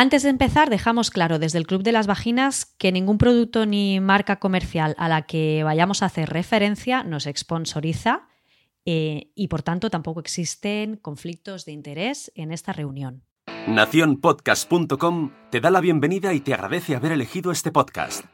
Antes de empezar, dejamos claro desde el Club de las Vaginas que ningún producto ni marca comercial a la que vayamos a hacer referencia nos sponsoriza eh, y por tanto tampoco existen conflictos de interés en esta reunión. Naciónpodcast.com te da la bienvenida y te agradece haber elegido este podcast.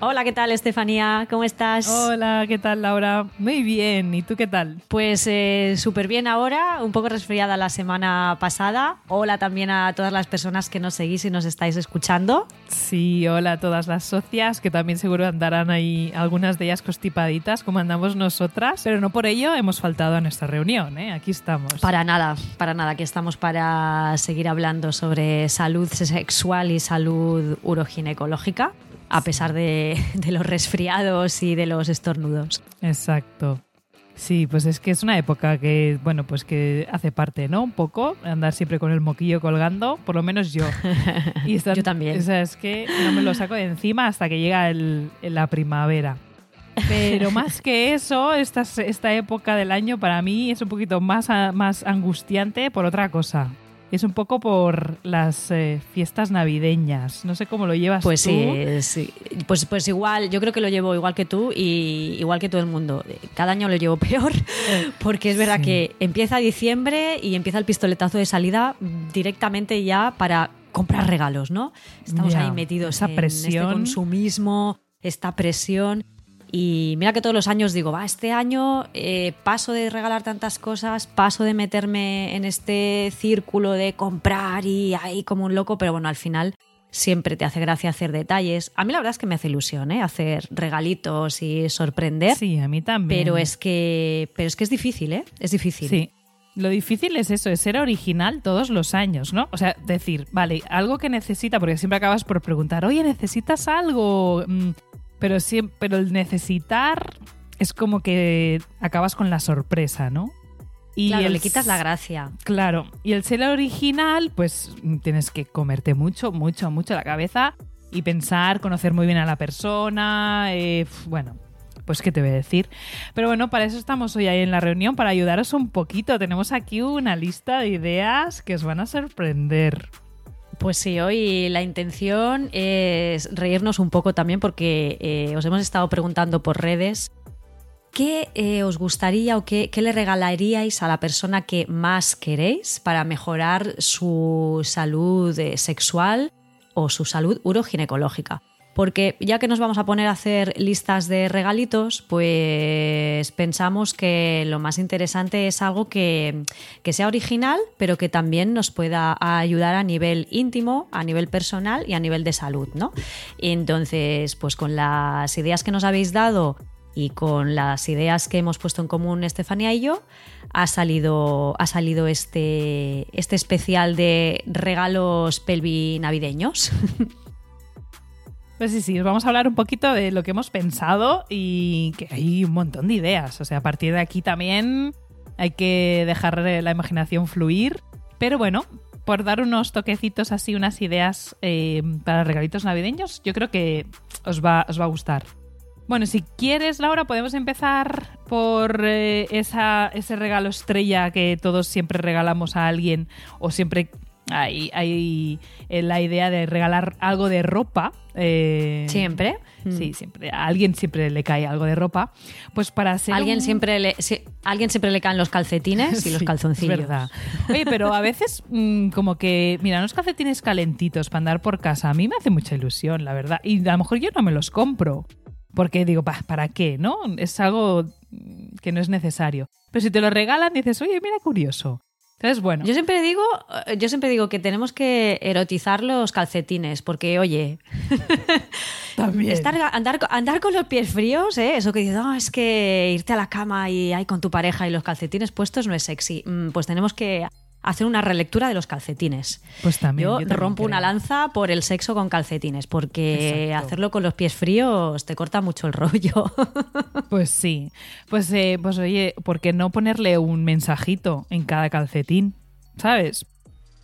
Hola, ¿qué tal, Estefanía? ¿Cómo estás? Hola, ¿qué tal, Laura? Muy bien, ¿y tú qué tal? Pues eh, súper bien ahora, un poco resfriada la semana pasada. Hola también a todas las personas que nos seguís y nos estáis escuchando. Sí, hola a todas las socias, que también seguro andarán ahí algunas de ellas constipaditas, como andamos nosotras, pero no por ello hemos faltado a nuestra reunión, ¿eh? Aquí estamos. Para nada, para nada, aquí estamos para seguir hablando sobre salud sexual y salud uroginecológica a pesar de, los resfriados y de los estornudos. Exacto. Sí, pues es que es una época que, bueno, pues que hace parte, ¿no? Un poco, andar siempre con el moquillo colgando, por lo menos yo. Y yo también. O sea, es que no me lo saco de encima hasta que llega la primavera. Pero más que eso, esta, esta época del año para mí es un poquito más, más angustiante por otra cosa es un poco por las eh, fiestas navideñas. No sé cómo lo llevas pues tú. Sí, sí. Pues, pues igual, yo creo que lo llevo igual que tú y igual que todo el mundo. Cada año lo llevo peor porque es verdad que empieza diciembre y empieza el pistoletazo de salida directamente ya para comprar regalos, ¿no? Estamos ahí metidos esa en presión. este consumismo, esta presión. Y mira que todos los años digo, va, este año eh, paso de regalar tantas cosas, paso de meterme en este círculo de comprar y ahí como un loco, pero bueno, al final siempre te hace gracia hacer detalles. A mí la verdad es que me hace ilusión, ¿eh? Hacer regalitos y sorprender. Sí, a mí también. Pero es que, pero es que es difícil, ¿eh? Es difícil. Sí. Lo difícil es eso, es ser original todos los años, ¿no? O sea, decir, vale, algo que necesita, porque siempre acabas por preguntar, oye, ¿necesitas algo? Pero, pero el necesitar es como que acabas con la sorpresa, ¿no? Y claro, le quitas la gracia. Claro. Y el ser original, pues tienes que comerte mucho, mucho, mucho la cabeza y pensar, conocer muy bien a la persona. Eh, bueno, pues qué te voy a decir. Pero bueno, para eso estamos hoy ahí en la reunión, para ayudaros un poquito. Tenemos aquí una lista de ideas que os van a sorprender. Pues sí, hoy la intención es reírnos un poco también porque eh, os hemos estado preguntando por redes qué eh, os gustaría o qué, qué, le regalaríais a la persona que más queréis para mejorar su salud eh, sexual o su salud uroginecológica porque ya que nos vamos a poner a hacer listas de regalitos, pues pensamos que lo más interesante es algo que, sea original, pero que también nos pueda ayudar a nivel íntimo, a nivel personal y a nivel de salud, ¿no? Entonces, pues con las ideas que nos habéis dado y con las ideas que hemos puesto en común Estefanía y yo, ha salido, ha salido este, este especial de regalos pelvi navideños. Pues sí, sí, os vamos a hablar un poquito de lo que hemos pensado y que hay un montón de ideas. O sea, a partir de aquí también hay que dejar la imaginación fluir. Pero bueno, por dar unos toquecitos así, unas ideas eh, para regalitos navideños, yo creo que os va, os va a gustar. Bueno, si quieres, Laura, podemos empezar por eh, esa, ese regalo estrella que todos siempre regalamos a alguien o siempre hay, hay eh, la idea de regalar algo de ropa. Eh, ¿Siempre? Sí, siempre. A alguien siempre le cae algo de ropa. Pues para ser. Alguien, siempre, le, alguien siempre le caen los calcetines y los calzoncillos. verdad. Oye, pero a veces, mm, como que. Mira, unos calcetines calentitos para andar por casa. A mí me hace mucha ilusión, la verdad. Y a lo mejor yo no me los compro. Porque digo, ¿para qué? ¿No? Es algo que no es necesario. Pero si te lo regalan, dices, oye, mira, curioso. Entonces, bueno. Yo siempre digo, yo siempre digo que tenemos que erotizar los calcetines, porque, oye, También. andar, andar con los pies fríos, ¿eh? eso que dices, no, es que irte a la cama y ahí con tu pareja y los calcetines puestos no es sexy. Mm, pues tenemos que hacer una relectura de los calcetines. Pues también. Yo, rompo una lanza por el sexo con calcetines, porque hacerlo con los pies fríos te corta mucho el rollo. Pues sí. Pues, eh, pues oye, ¿por qué no ponerle un mensajito en cada calcetín? ¿Sabes?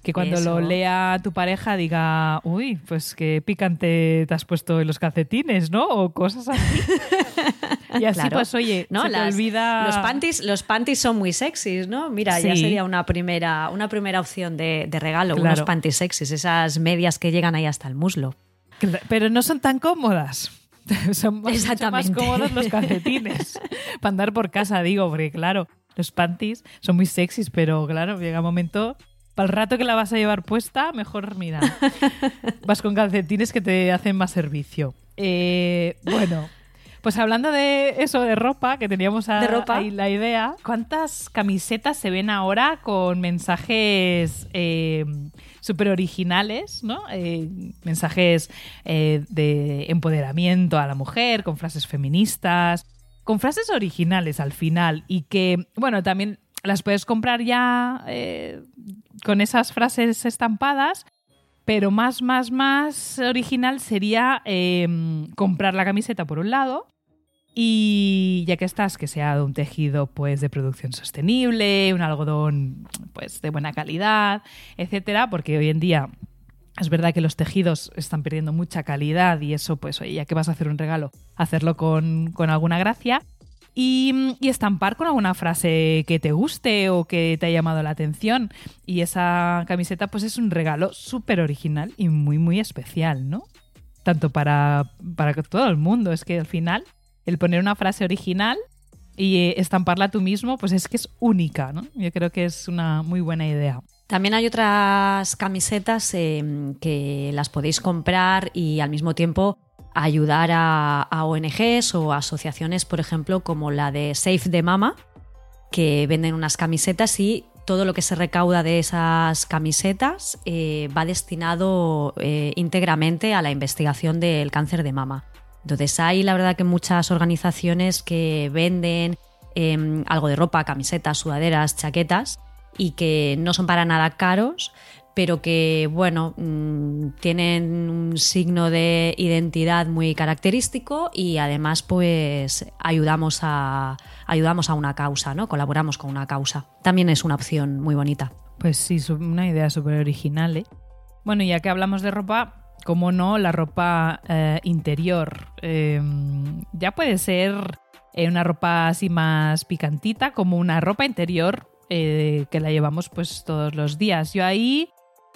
Que cuando lo lea tu pareja diga, uy, pues qué picante te has puesto en los calcetines, ¿no? O cosas así. y así, Claro. pues, oye, No, se te olvida. los panties, los panties son muy sexys, ¿no? Mira, ya sería una primera, una primera opción de, de regalo, Claro. unos panties sexys, esas medias que llegan ahí hasta el muslo. Pero no son tan cómodas. Son más, mucho más cómodos los calcetines. Para andar por casa, digo, porque claro, los panties son muy sexys, pero claro, llega un momento. Para el rato que la vas a llevar puesta, mejor mira. vas con calcetines que te hacen más servicio. Eh, bueno, pues hablando de eso, de ropa, que teníamos a- De ropa. ahí la idea, ¿cuántas camisetas se ven ahora con mensajes eh, súper originales, ¿no? Eh, mensajes eh, de empoderamiento a la mujer, con frases feministas, con frases originales al final y que, bueno, también las puedes comprar ya eh, con esas frases estampadas, pero más, más, más original sería eh, comprar la camiseta por un lado y ya que estás, que sea de un tejido pues de producción sostenible, un algodón pues de buena calidad, etcétera, porque hoy en día es verdad que los tejidos están perdiendo mucha calidad y eso, pues, oye, ya que vas a hacer un regalo, hacerlo con, con alguna gracia. Y, estampar con alguna frase que te guste o que te haya llamado la atención. Y esa camiseta, pues, es un regalo súper original y muy, muy especial, ¿no? Tanto para, para todo el mundo. Es que al final, el poner una frase original y eh, estamparla tú mismo, pues es que es única, ¿no? Yo creo que es una muy buena idea. También hay otras camisetas eh, que las podéis comprar y al mismo tiempo ayudar a, ONGs o asociaciones, por ejemplo, como la de Safe de Mama, que venden unas camisetas y todo lo que se recauda de esas camisetas eh, va destinado eh, íntegramente a la investigación del cáncer de mama. Entonces hay la verdad que muchas organizaciones que venden eh, algo de ropa, camisetas, sudaderas, chaquetas y que no son para nada caros, pero que, bueno, mm, tienen un signo de identidad muy característico y además, pues, ayudamos a, ayudamos a una causa, ¿no? Colaboramos con una causa. También es una opción muy bonita. Pues sí, una idea súper original, ¿eh? Bueno, ya que hablamos de ropa, como no, la ropa eh, interior. Eh, ya puede ser eh, una ropa así más picantita, como una ropa interior eh, que la llevamos pues todos los días. Yo ahí,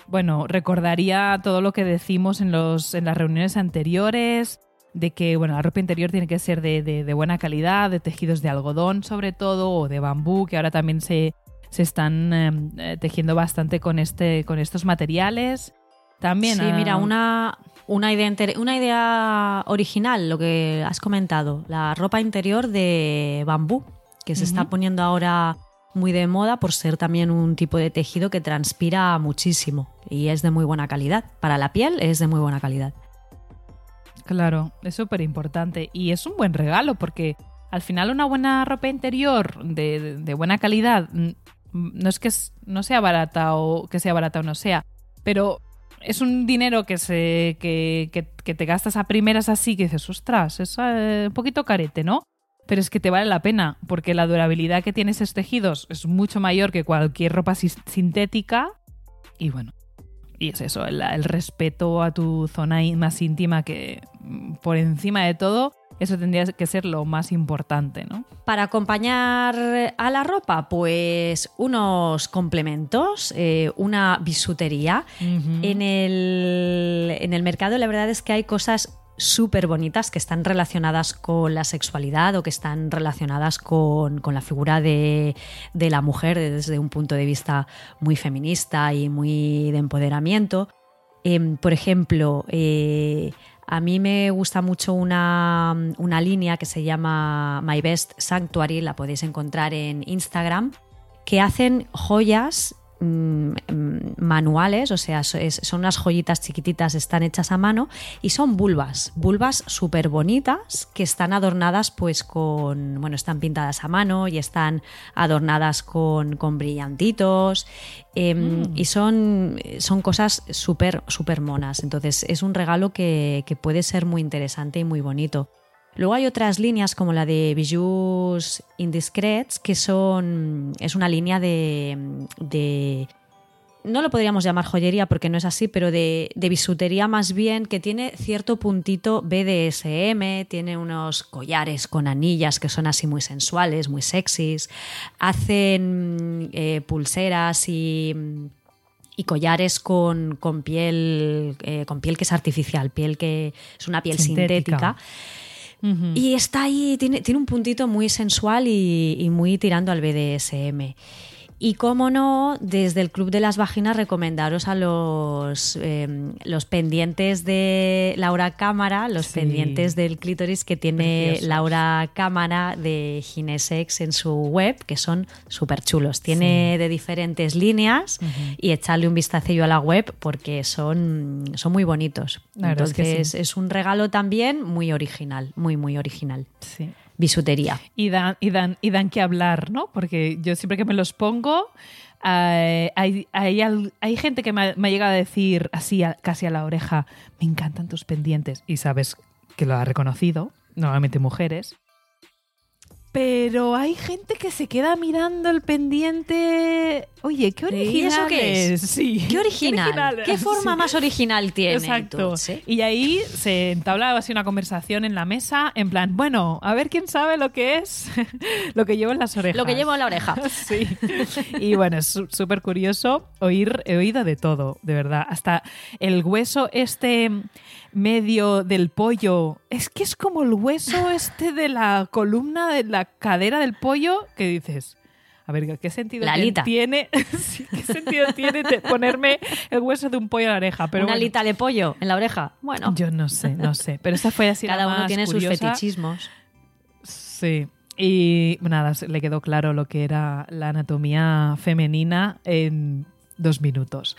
bueno, recordaría todo lo que decimos en, los, en las reuniones anteriores, de que bueno, la ropa interior tiene que ser de, de- de buena calidad, de tejidos de algodón sobre todo, o de bambú, que ahora también se, se están eh, eh, tejiendo bastante con, este, con estos materiales. También, Sí, ah, mira, una, una, idea una idea original, lo que has comentado, la ropa interior de bambú, que se está poniendo ahora muy de moda por ser también un tipo de tejido que transpira muchísimo y es de muy buena calidad. Para la piel es de muy buena calidad. Claro, es súper importante y es un buen regalo porque al final una buena ropa interior de, de- buena calidad no es que no sea barata o que sea barata o no sea, pero es un dinero que se que, que- que te gastas a primeras así que dices, ostras, es un poquito carete, ¿no? Pero es que te vale la pena porque la durabilidad que tiene esos tejidos es mucho mayor que cualquier ropa sintética y bueno, y es eso, el, el respeto a tu zona más íntima que mm, por encima de todo, eso tendría que ser lo más importante, ¿no? Para acompañar a la ropa, pues unos complementos, eh, una bisutería. En el, en el mercado la verdad es que hay cosas súper bonitas que están relacionadas con la sexualidad o que están relacionadas con, con la figura de, de la mujer desde un punto de vista muy feminista y muy de empoderamiento. Em, por ejemplo, eh, a mí me gusta mucho una, una línea que se llama My Best Sanctuary, la podéis encontrar en Instagram, que hacen joyas manuales, o sea, son unas joyitas chiquititas, están hechas a mano y son vulvas, vulvas súper bonitas que están adornadas pues con, bueno, están pintadas a mano y están adornadas con, con brillantitos em, y son, son cosas súper, súper monas. Entonces es un regalo que, que puede ser muy interesante y muy bonito. Luego hay otras líneas como la de Bijoux Indiscrets, que son. es una línea de, de, no lo podríamos llamar joyería porque no es así, pero de, de, bisutería más bien, que tiene cierto puntito BDSM, tiene unos collares con anillas que son así muy sensuales, muy sexys, hacen eh, pulseras y, y collares con, con piel, eh, con piel que es artificial, piel que es una piel sintética. sintética. Y está ahí, tiene, tiene, un puntito muy sensual y, y muy tirando al BDSM. Y cómo no, desde el Club de las Vaginas recomendaros a los, eh, los pendientes de Laura Cámara, los sí. pendientes del clítoris que tiene Preciosos. Laura Cámara de Ginesex en su web, que son súper chulos. Tiene sí. de diferentes líneas uh -huh. y echarle un vistacillo a la web porque son, son muy bonitos. Entonces es, que sí. es un regalo también muy original, muy, muy original. Sí bisutería. Y dan, y, dan, y dan que hablar, ¿no? Porque yo siempre que me los pongo, eh, hay, hay, hay, gente que me ha, llegado a decir así, casi a la oreja, me encantan tus pendientes. Y sabes que lo ha reconocido, normalmente mujeres. Pero hay gente que se queda mirando el pendiente. Oye, qué original. ¿Y eso qué es? Sí. ¿Qué original? ¿Qué, original? ¿Qué forma sí. más original tiene? Exacto. Y ahí se entabla así una conversación en la mesa, en plan, bueno, a ver quién sabe lo que es lo que llevo en las orejas. Lo que llevo en la oreja. sí. Y bueno, es súper curioso oír, he oído de todo, de verdad. Hasta el hueso este medio del pollo. Es que es como el hueso este de la columna de la cadera del pollo que dices. A ver, ¿qué sentido tiene? sí, ¿Qué sentido tiene ponerme el hueso de un pollo en la oreja? Pero Una bueno, alita de pollo en la oreja. Bueno. Yo no sé, no sé. Pero esa fue así Cada la uno más tiene curiosa. sus fetichismos. Sí. Y nada, le quedó claro lo que era la anatomía femenina en dos minutos.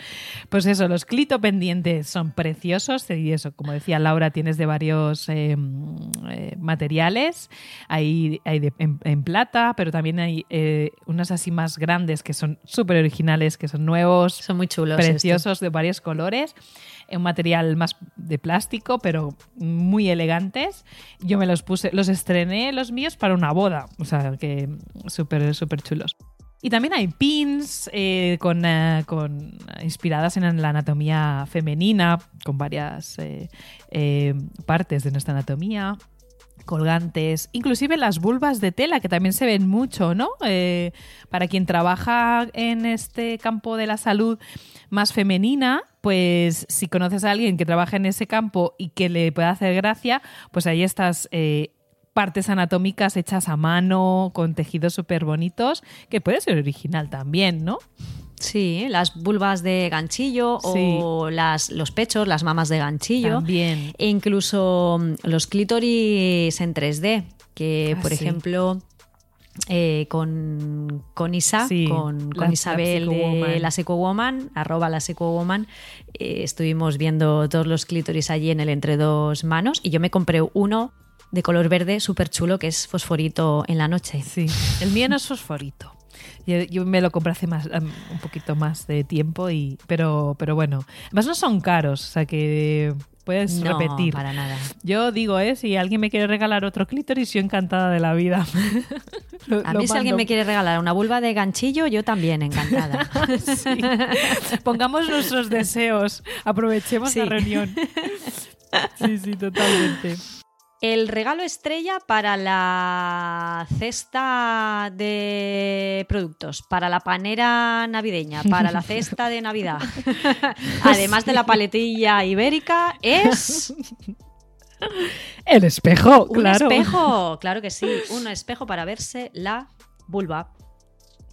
Pues eso, los clitopendientes son preciosos y eso, como decía Laura, tienes de varios eh, eh, materiales. Hay, hay de, en, en, plata, pero también hay eh, unas así más grandes que son súper originales, que son nuevos. Son muy chulos. Preciosos, este. de varios colores. Un material más de plástico, pero muy elegantes. Yo me los puse, los estrené los míos para una boda. O sea, que súper, súper chulos. Y también hay pins eh, con, uh, con, inspiradas en la anatomía femenina, con varias eh, eh, partes de nuestra anatomía colgantes, inclusive las vulvas de tela, que también se ven mucho, ¿no? Eh, para quien trabaja en este campo de la salud más femenina, pues si conoces a alguien que trabaja en ese campo y que le pueda hacer gracia, pues ahí estás eh, partes anatómicas hechas a mano, con tejidos súper bonitos, que puede ser original también, ¿no? Sí, las vulvas de ganchillo sí. o las, los pechos, las mamas de ganchillo. También. E incluso mm, los clítoris en 3D, que Ah, por sí. ejemplo eh, con, con Isa, Sí, con, con la- Isabel la de la Psychowoman, arroba la Psychowoman, eh, estuvimos viendo todos los clítoris allí en el entre dos manos y yo me compré uno de color verde súper chulo que es fosforito en la noche. Sí, el mío no es fosforito. Yo, yo me lo compré hace más, un poquito más de tiempo, y, pero, pero bueno. Además no son caros, o sea que puedes no, repetir. para nada. Yo digo, ¿eh? si alguien me quiere regalar otro clítoris, yo encantada de la vida. Lo- A mí si alguien me quiere regalar una vulva de ganchillo, yo también, encantada. Sí. Pongamos nuestros deseos, aprovechemos Sí. la reunión. Sí, sí, totalmente. El regalo estrella para la cesta de productos, para la panera navideña, para la cesta de Navidad, además de la paletilla ibérica, es El espejo, un claro. espejo. Claro que sí, un espejo para verse la vulva.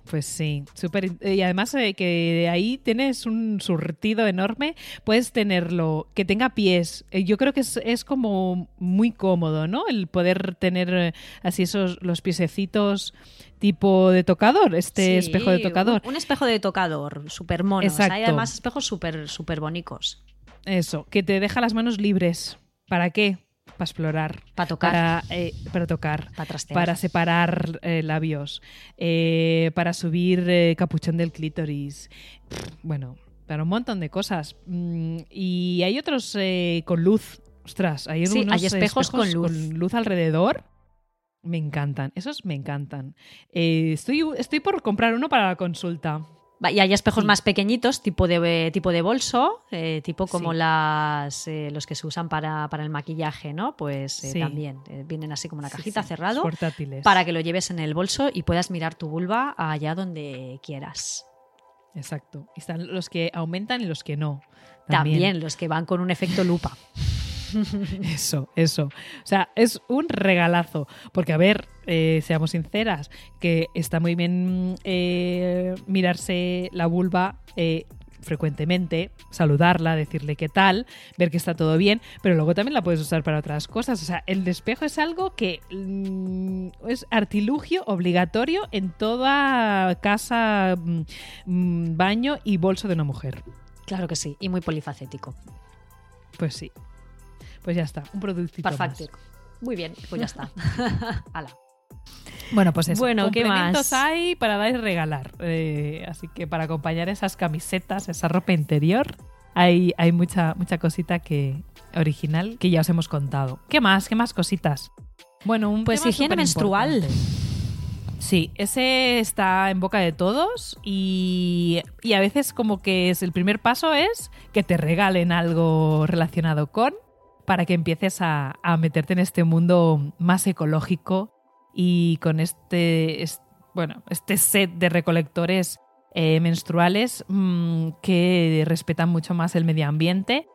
Pues sí, súper. Y además eh, que ahí tienes un surtido enorme, puedes tenerlo, que tenga pies. Eh, Yo creo que es, es como muy cómodo, ¿no? El poder tener eh, así esos, los piececitos tipo de tocador, este Sí, espejo de tocador. Un, un espejo de tocador, súper. Exacto. Hay además espejos súper súper bonitos. Eso, que te deja las manos libres. ¿Para qué? Para explorar. Para tocar. Para, eh, para tocar. Para trastear. Para separar eh, labios. eh, para subir eh, capuchón del clítoris. Bueno, para un montón de cosas. Mm, y hay otros con luz. Ostras, hay Sí, unos hay espejos con luz. alrededor. Me encantan. Esos me encantan. Eh, estoy, estoy por comprar uno para la consulta. Y hay espejos Sí. más pequeñitos, tipo de, tipo de bolso, eh, tipo como Sí. las, eh, los que se usan para, para el maquillaje, ¿no? Pues eh, Sí. también vienen así como una cajita cerrado Portátiles. para que lo lleves en el bolso y puedas mirar tu vulva allá donde quieras. Exacto. Y están los que aumentan y los que no. También, los que van con un efecto lupa. Eso, eso. O sea, es un regalazo. Porque, a ver, eh, seamos sinceras, que está muy bien eh, mirarse la vulva eh, frecuentemente, saludarla, decirle qué tal, ver que está todo bien, pero luego también la puedes usar para otras cosas. O sea, el despejo es algo que mm, es artilugio obligatorio en toda casa, mm, mm, baño y bolso de una mujer. Claro que sí, y muy polifacético. Pues sí. Pues ya está, un productito más. Perfecto. Muy bien, pues ya está. Ala. Bueno, pues eso. Bueno, ¿qué más? hay para dar y regalar. Eh, así que para acompañar esas camisetas, esa ropa interior, hay, hay mucha, mucha cosita que original que ya os hemos contado. ¿Qué más? ¿Qué más cositas? Bueno, un Pues tema higiene menstrual. Sí, ese está en boca de todos y, y a veces como que es el primer paso es que te regalen algo relacionado con para que empieces a, a meterte en este mundo más ecológico y con este, es- bueno, este set de recolectores eh, menstruales mm, que respetan mucho más el medio ambiente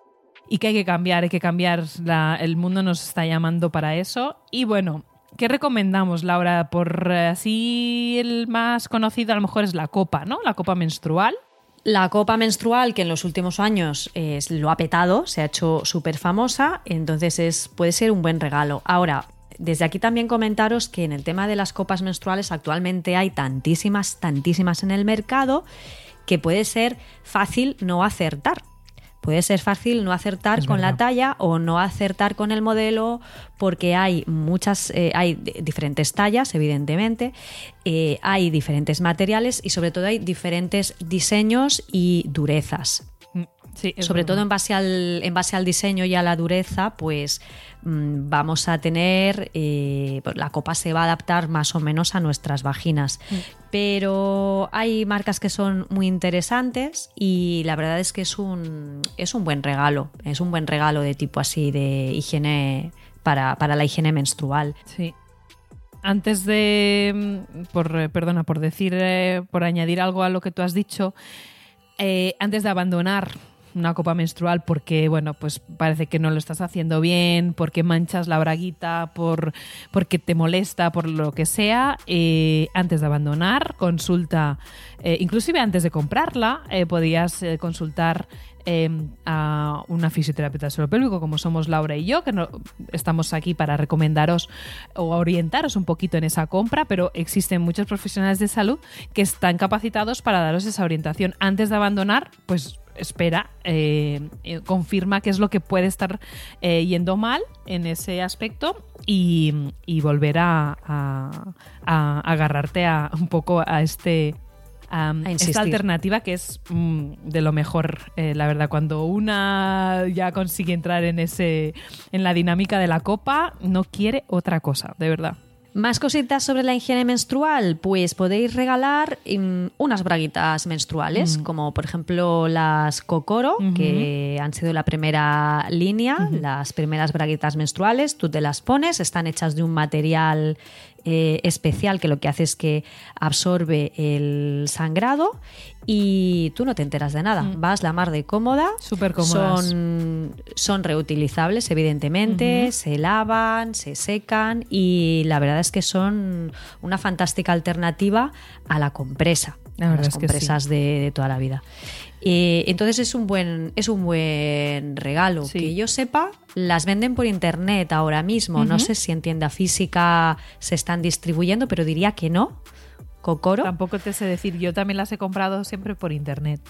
y que hay que cambiar, hay que cambiar, el mundo nos está llamando para eso. Y bueno, ¿qué recomendamos, Laura? Por eh, así el más conocido a lo mejor es la copa, ¿no? La copa menstrual. La copa menstrual, que en los últimos años lo ha petado, se ha hecho súper famosa, entonces es, puede ser un buen regalo. Ahora, desde aquí también comentaros que en el tema de las copas menstruales actualmente hay tantísimas, tantísimas en el mercado que puede ser fácil no acertar. Puede ser fácil no acertar Es con la talla o no acertar con el modelo porque hay muchas, eh, hay diferentes tallas, evidentemente, eh, hay diferentes materiales y sobre todo hay diferentes diseños y durezas. Mm, Sí, Sobre verdad. todo en base, al, en base al diseño y a la dureza, pues vamos a tener, eh, pues, la copa se va a adaptar más o menos a nuestras vaginas. Mm. Pero hay marcas que son muy interesantes y la verdad es que es un, es un buen regalo, es un buen regalo de tipo así de higiene para, para la higiene menstrual. Sí. Antes de, mm, por, eh, perdona, por decir, eh, por añadir algo a lo que tú has dicho, eh, antes de abandonar una copa menstrual porque, bueno, pues parece que no lo estás haciendo bien, porque manchas la braguita, por, porque te molesta, por lo que sea, eh, antes de abandonar, consulta, eh, inclusive antes de comprarla, eh, podías consultar eh, a una fisioterapeuta pélvico, como somos Laura y yo, que no, estamos aquí para recomendaros o orientaros un poquito en esa compra, pero existen muchos profesionales de salud que están capacitados para daros esa orientación. Antes de abandonar, pues espera, eh, eh, confirma qué es lo que puede estar eh, yendo mal en ese aspecto y, y volver a, a- a agarrarte a, un poco a este esta alternativa que es mm, de lo mejor, la verdad. Cuando una ya consigue entrar en ese en la dinámica de la copa, no quiere otra cosa, de verdad. Más cositas sobre la higiene menstrual, pues podéis regalar mm, unas braguitas menstruales, Mm. como por ejemplo las Kokoro, que han sido la primera línea, las primeras braguitas menstruales, tú te las pones, están hechas de un material eh, especial que lo que hace es que absorbe el sangrado y tú no te enteras de nada, vas la mar de cómoda, Súper cómodas. son, son reutilizables, evidentemente, se lavan, se secan y la verdad es que son una fantástica alternativa a la compresa, La a verdad las es que compresas de, de toda la vida. Eh, entonces es un buen es un buen regalo. Sí. Que yo sepa, las venden por internet ahora mismo. No sé si en tienda física se están distribuyendo, pero diría que no. Cocoro. Tampoco te sé decir, yo también las he comprado siempre por internet.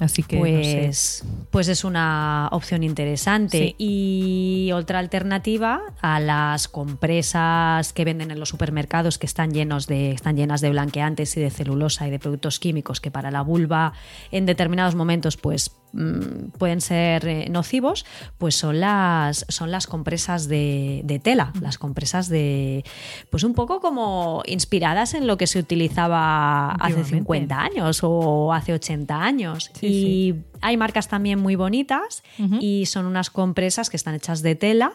Así que no sé. Pues, pues es una opción interesante. Sí. Y otra alternativa a las compresas que venden en los supermercados que están llenos de, están llenas de blanqueantes y de celulosa y de productos químicos que para la vulva en determinados momentos pues mm, pueden ser eh, nocivos, pues son las, son las compresas de, de, tela, las compresas de, pues un poco como inspiradas en lo que se utilizaba hace 50 años o hace 80 años. Sí, y sí. hay marcas también muy bonitas y son unas compresas que están hechas de tela.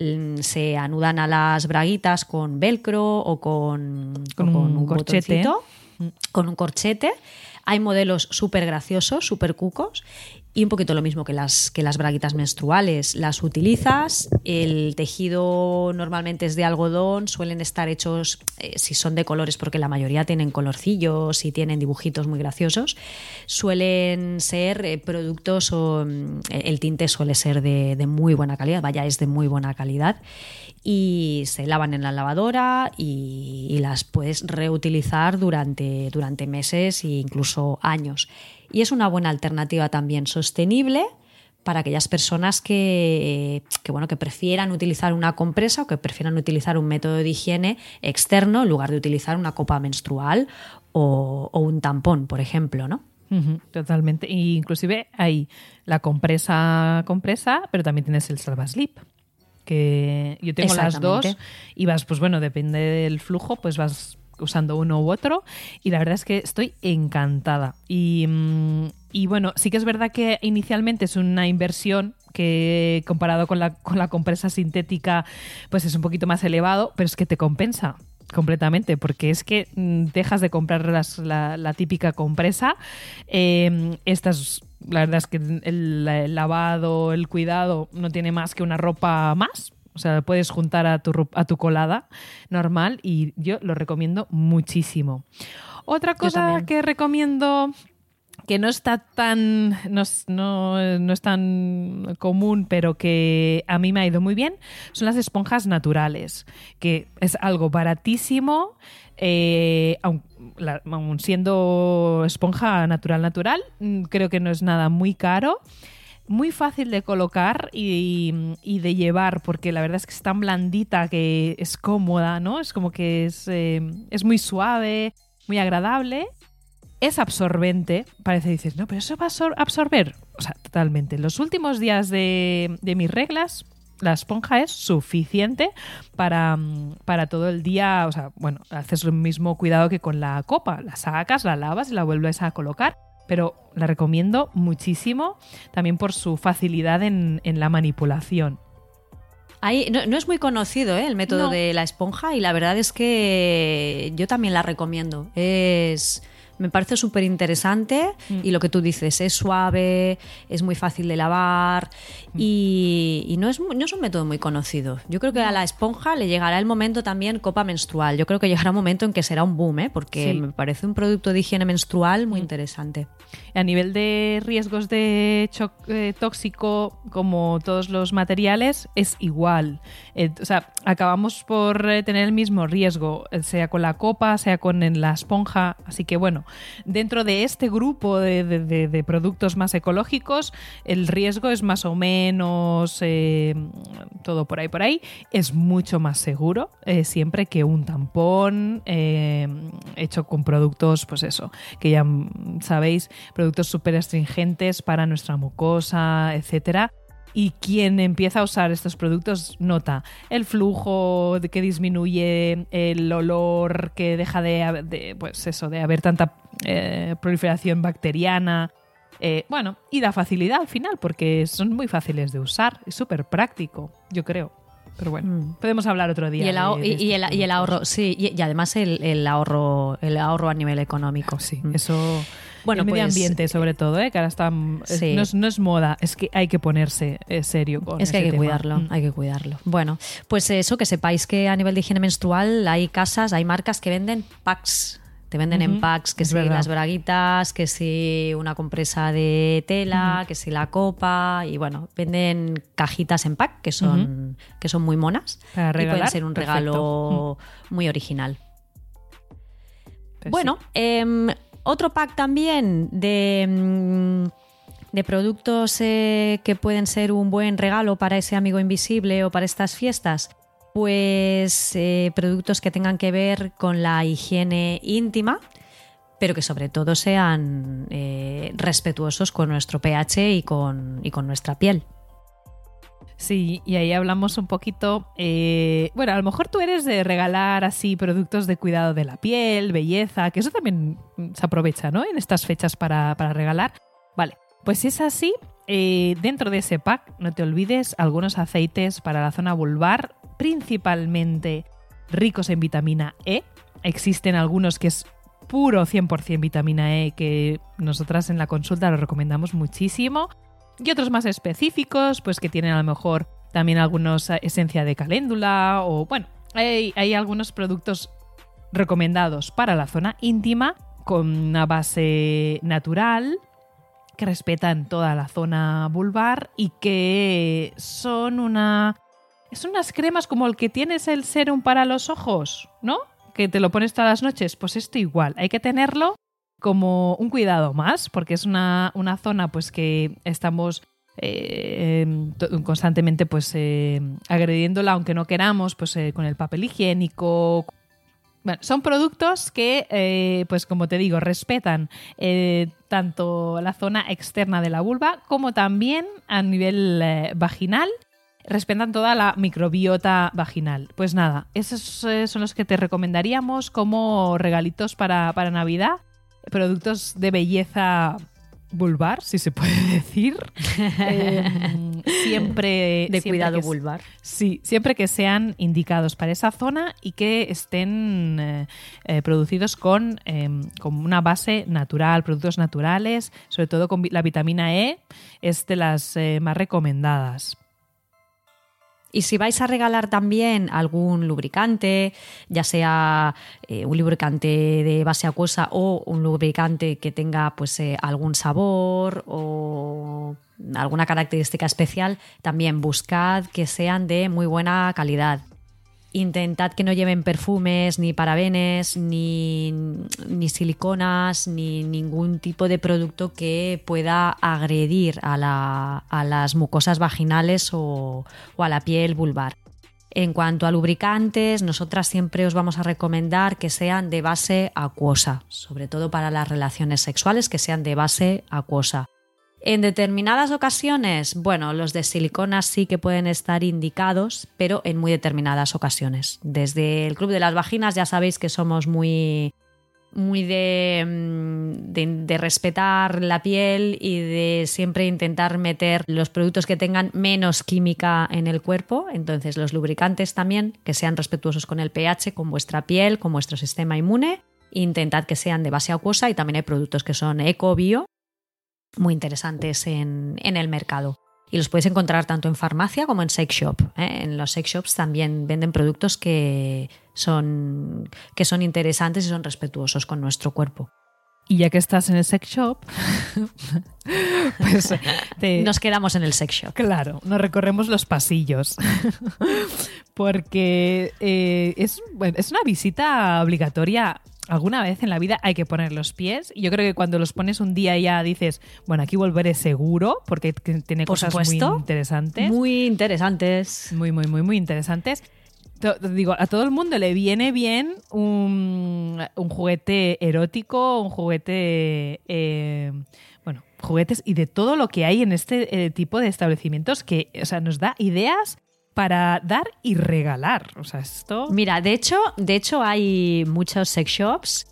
mm, Se anudan a las braguitas con velcro o con, Con o un corchete. con un corchete. Hay modelos súper graciosos, súper cucos. Y un poquito lo mismo que las, que las braguitas menstruales. Las utilizas, el tejido normalmente es de algodón, suelen estar hechos, eh, si son de colores, porque la mayoría tienen colorcillos y tienen dibujitos muy graciosos, suelen ser eh, productos o mm, el tinte suele ser de, de muy buena calidad, vaya, es de muy buena calidad y se lavan en la lavadora y, las puedes reutilizar durante, durante meses e incluso años. Y es una buena alternativa también sostenible para aquellas personas que, que, bueno, que prefieran utilizar una compresa o que prefieran utilizar un método de higiene externo en lugar de utilizar una copa menstrual o, un tampón, por ejemplo, ¿no? Totalmente. Y inclusive hay la compresa compresa, pero también tienes el salvaslip. Que yo tengo las dos y vas, pues bueno, depende del flujo, pues vas usando uno u otro. Y la verdad es que estoy encantada. Y, mm, y bueno, sí que es verdad que inicialmente es una inversión que comparado con la, con la compresa sintética, pues es un poquito más elevado, pero es que te compensa completamente, porque es que mm, dejas de comprar las- la, la típica compresa. eh, estas, la verdad es que el, el lavado, el cuidado no tiene más que una ropa más. O sea, puedes juntar a tu, a tu colada normal y yo lo recomiendo muchísimo. Otra cosa que recomiendo que no está tan no, no- no es tan común pero que a mí me ha ido muy bien son las esponjas naturales que es algo baratísimo eh, aun siendo esponja natural natural mm, creo que no es nada muy caro muy fácil de colocar y, y de llevar, porque la verdad es que es tan blandita que es cómoda, ¿no? Es como que es, eh, es muy suave, muy agradable. Es absorbente. Parece dices, no, pero eso va a absor- absorber. O sea, totalmente. Los últimos días de, de mis reglas, la esponja es suficiente para, para todo el día. O sea, bueno, haces el mismo cuidado que con la copa. La sacas, la lavas y la vuelves a colocar. Pero la recomiendo muchísimo también por su facilidad en, en la manipulación. Ahí, no, no es muy conocido ¿eh? el método No. de la esponja y la verdad es que yo también la recomiendo. Es, me parece súper interesante Mm. y lo que tú dices, es suave, es muy fácil de lavar Mm. y, y no, es, no es un método muy conocido. Yo creo que a la esponja le llegará el momento también copa menstrual. Yo creo que llegará un momento en que será un boom, ¿eh? porque Sí. Mm. me parece un producto de higiene menstrual muy interesante. A nivel de riesgos de eh, tóxico, como todos los materiales, es igual. Eh, o sea, acabamos por eh, tener el mismo riesgo, eh, sea con la copa, sea con la esponja. Así que bueno, dentro de este grupo de, productos más ecológicos, el riesgo es más o menos eh, todo por ahí, por ahí. Es mucho más seguro eh, siempre que un tampón eh, hecho con productos, pues eso, que ya sabéis, productos súper astringentes para nuestra mucosa, etcétera. Y quien empieza a usar estos productos nota el flujo que disminuye, el olor que deja de, haber- de, pues eso, de haber tanta eh, proliferación bacteriana. Eh, bueno, y la facilidad al final, porque son muy fáciles de usar, es súper práctico, yo creo. Pero bueno, Mm. podemos hablar otro día. Y el, de- de y- y estos el- y el ahorro, sí, y, y además el, el ahorro, el ahorro a nivel económico. Sí, Mm. eso. Bueno, el medio pues, ambiente, sobre todo, ¿eh? que ahora está. Sí. no, es, no es moda, es que hay que ponerse eh, serio con Es que hay que tema. cuidarlo, Mm. hay que cuidarlo. Bueno, pues eso, que sepáis que a nivel de higiene menstrual hay casas, hay marcas que venden packs. Te venden en packs, que es si verdad. las braguitas, que si una compresa de tela, que si la copa, y bueno, venden cajitas en pack que son, que son muy monas Para y pueden ser un perfecto. regalo muy original. Pues Bueno, em, otro pack también de, mm, productos eh, que pueden ser un buen regalo para ese amigo invisible o para estas fiestas. Pues eh, productos que tengan que ver con la higiene íntima, pero que sobre todo sean eh, respetuosos con nuestro pH y con nuestra piel. Sí, y ahí hablamos un poquito. eh, bueno, a lo mejor tú eres de regalar así productos de cuidado de la piel, belleza, que eso también se aprovecha, ¿no? En estas fechas para, para regalar. Vale, pues es así, eh, dentro de ese pack no te olvides algunos aceites para la zona vulvar, principalmente ricos en vitamina E. Existen algunos que es puro 100% vitamina E que nosotras en la consulta lo recomendamos muchísimo y otros más específicos, pues que tienen a lo mejor también algunos esencia de caléndula o bueno, hay, hay algunos productos recomendados para la zona íntima con una base natural que respetan toda la zona vulvar y que son una son unas cremas como el que tienes el serum para los ojos, ¿no? Que te lo pones todas las noches, pues esto igual, hay que tenerlo como un cuidado más, porque es una, una zona pues que estamos eh, to- constantemente pues eh, agrediéndola, aunque no queramos, pues eh, con el papel higiénico. Son productos que, pues como te digo, respetan tanto la zona externa de la vulva como también a nivel vaginal respetan toda la microbiota vaginal. Pues nada, esos son los que te recomendaríamos como regalitos para, para Navidad. Productos de belleza vulvar, si se puede decir. Eh, siempre. De siempre cuidado que- vulvar. Sí, siempre que sean indicados para esa zona y que estén eh, eh, producidos con, eh, con una base natural, productos naturales, sobre todo con la vitamina E, es de las más recomendadas. Y si vais a regalar también algún lubricante, ya sea eh, un lubricante de base acuosa o un lubricante que tenga pues eh, algún sabor o alguna característica especial, también buscad que sean de muy buena calidad. Intentad que no lleven perfumes, ni parabenes, ni, ni siliconas, ni ningún tipo de producto que pueda agredir a, la- a las mucosas vaginales o, o a la piel vulvar. En cuanto a lubricantes, nosotras siempre os vamos a recomendar que sean de base acuosa, sobre todo para las relaciones sexuales, que sean de base acuosa. En determinadas ocasiones, bueno, los de silicona sí que pueden estar indicados, pero en muy determinadas ocasiones. Desde el Club de las Vaginas ya sabéis que somos muy muy de, mm, de, de respetar la piel y de siempre intentar meter los productos que tengan menos química en el cuerpo. Entonces, los lubricantes también, que sean respetuosos con el pH, con vuestra piel, con vuestro sistema inmune. Intentad que sean de base acuosa y también hay productos que son eco, bio, muy interesantes en, en el mercado. Y los podéis encontrar tanto en farmacia como en sex shop. ¿eh? En los sex shops también venden productos que son, que son interesantes y son respetuosos con nuestro cuerpo. Y ya que estás en el sex shop, pues te, Nos quedamos en el sex shop. Claro, nos recorremos los pasillos. Porque eh, es, bueno, es una visita obligatoria. Alguna vez en la vida hay que poner los pies. Y yo creo que cuando los pones un día ya dices, bueno, aquí volveré seguro, porque tiene Por cosas supuesto. muy interesantes. Muy interesantes. Muy, muy, muy, muy interesantes. To- Digo, a todo el mundo le viene bien un, un juguete erótico, un juguete. eh, bueno, juguetes y de todo lo que hay en este eh, tipo de establecimientos que, o sea, nos da ideas para dar y regalar. O sea, esto. Mira, de hecho, de hecho hay muchos sex shops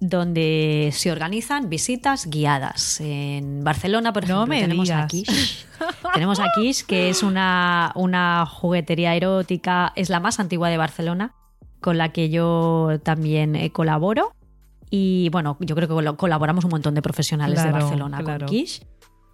donde se organizan visitas guiadas. En Barcelona, por ejemplo, tenemos digas. a Kish. tenemos a Kish, que es una, una juguetería erótica, es la más antigua de Barcelona, con la que yo también eh, colaboro. Y bueno, yo creo que colaboramos un montón de profesionales Claro, de Barcelona claro. con Kish.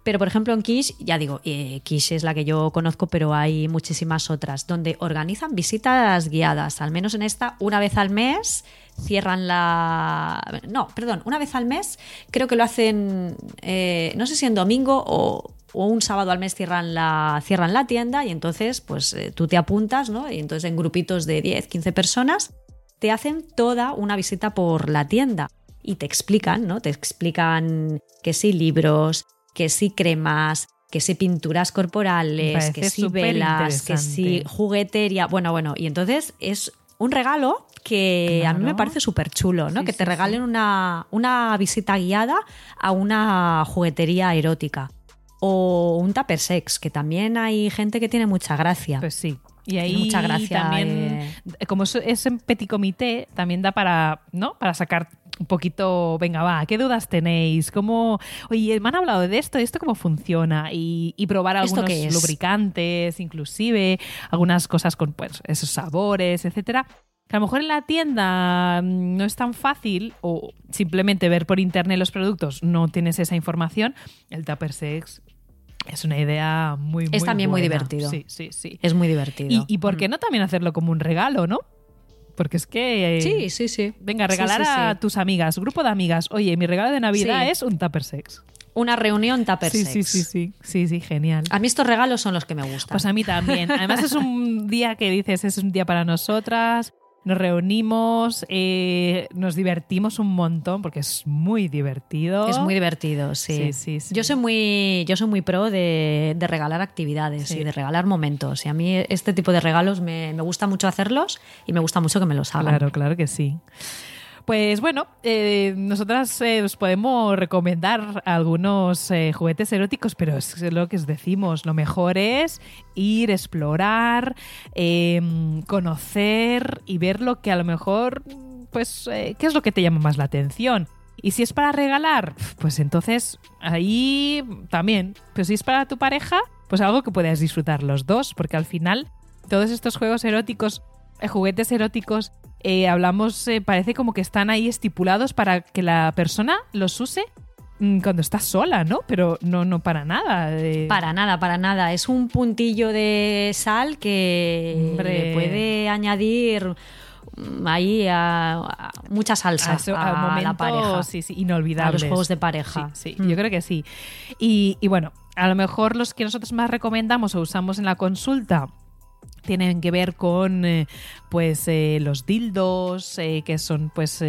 Pero, por ejemplo, en Kish, ya digo, eh, es la que yo conozco, pero hay muchísimas otras, donde organizan visitas guiadas, al menos en esta, una vez al mes, cierran la... No, perdón, una vez al mes, creo que lo hacen, eh, no sé si en domingo o, o un sábado al mes cierran la, cierran la tienda y entonces pues eh, tú te apuntas, ¿no? Y entonces en grupitos de 10, 15 personas te hacen toda una visita por la tienda y te explican, ¿no? Te explican que sí libros, que sí cremas, que sí pinturas corporales, que sí velas, que sí juguetería. Bueno, bueno, y entonces es un regalo que a mí me parece súper chulo, ¿no? Sí, que sí, te regalen una, una visita guiada a una juguetería erótica. O un tupper sex, que también hay gente que tiene mucha gracia. Pues sí. Y ahí mucha gracia, también, eh. como es, es en petit comité, también da para, ¿no? Para sacar un poquito, venga, va, ¿qué dudas tenéis? ¿Cómo, oye, me han hablado de esto, ¿esto cómo funciona? Y, y probar ¿Esto algunos lubricantes, inclusive, algunas cosas con pues, esos sabores, etcétera. Que a lo mejor en la tienda mm, no es tan fácil, o simplemente ver por internet los productos, no tienes esa información. El Tupper Sex es una idea muy, muy Es también muy divertido. Sí, sí, sí. Es muy divertido. Y, y por qué Mm. no también hacerlo como un regalo, ¿no? Porque es que. eh, Sí, sí, sí. Venga, regalar sí, a tus amigas, grupo de amigas. Oye, mi regalo de Navidad es un tupper sex. Una reunión tupper Sí, sex. sí, sí, sí. Sí, sí, genial. A mí estos regalos son los que me gustan. Pues a mí también. Además, es un día que dices, es un día para nosotras. Nos reunimos, eh, nos divertimos un montón porque es muy divertido. Es muy divertido, sí. Sí, sí, sí. Yo soy muy, yo soy muy pro de, de regalar actividades y de regalar momentos. Y a mí este tipo de regalos me, me gusta mucho hacerlos y me gusta mucho que me los hagan. Claro, claro que sí. Pues bueno, eh, nosotras eh, os podemos recomendar algunos eh, juguetes eróticos, pero es lo que os decimos, lo mejor es ir, explorar, eh, conocer y ver lo que a lo mejor, pues, eh, qué es lo que te llama más la atención. Y si es para regalar, pues entonces ahí también. Pero si es para tu pareja, pues algo que puedas disfrutar los dos, porque al final todos estos juegos eróticos, juguetes eróticos, eh, hablamos, eh, parece como que están ahí estipulados para que la persona los use mm, cuando está sola, ¿no? Pero no, no para nada. eh. Para nada, para nada. Es un puntillo de sal que Hombre. puede añadir mm, ahí a, a mucha salsa a, eso- a, a la pareja. sí, sí, inolvidables. A los juegos de pareja. Sí, sí, Mm. yo creo que sí. Y, y bueno, a lo mejor los que nosotros más recomendamos o usamos en la consulta tienen que ver con eh, pues eh, los dildos eh, que son pues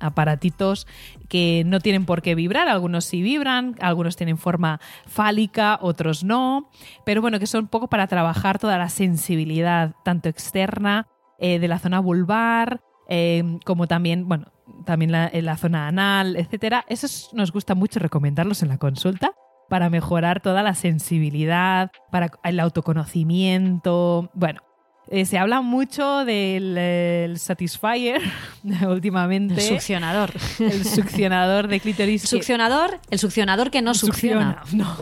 aparatitos que no tienen por qué vibrar. Algunos sí vibran algunos tienen forma fálica otros no. Pero bueno que son un poco para trabajar toda la sensibilidad tanto externa de la zona vulvar como también bueno también la, en la zona anal etcétera. Esos nos gusta mucho recomendarlos en la consulta para mejorar toda la sensibilidad, para el autoconocimiento. Bueno, eh, se habla mucho del eh, el Satisfyer últimamente. El succionador. El succionador de clítoris. Succionador, el succionador que no succiona. No.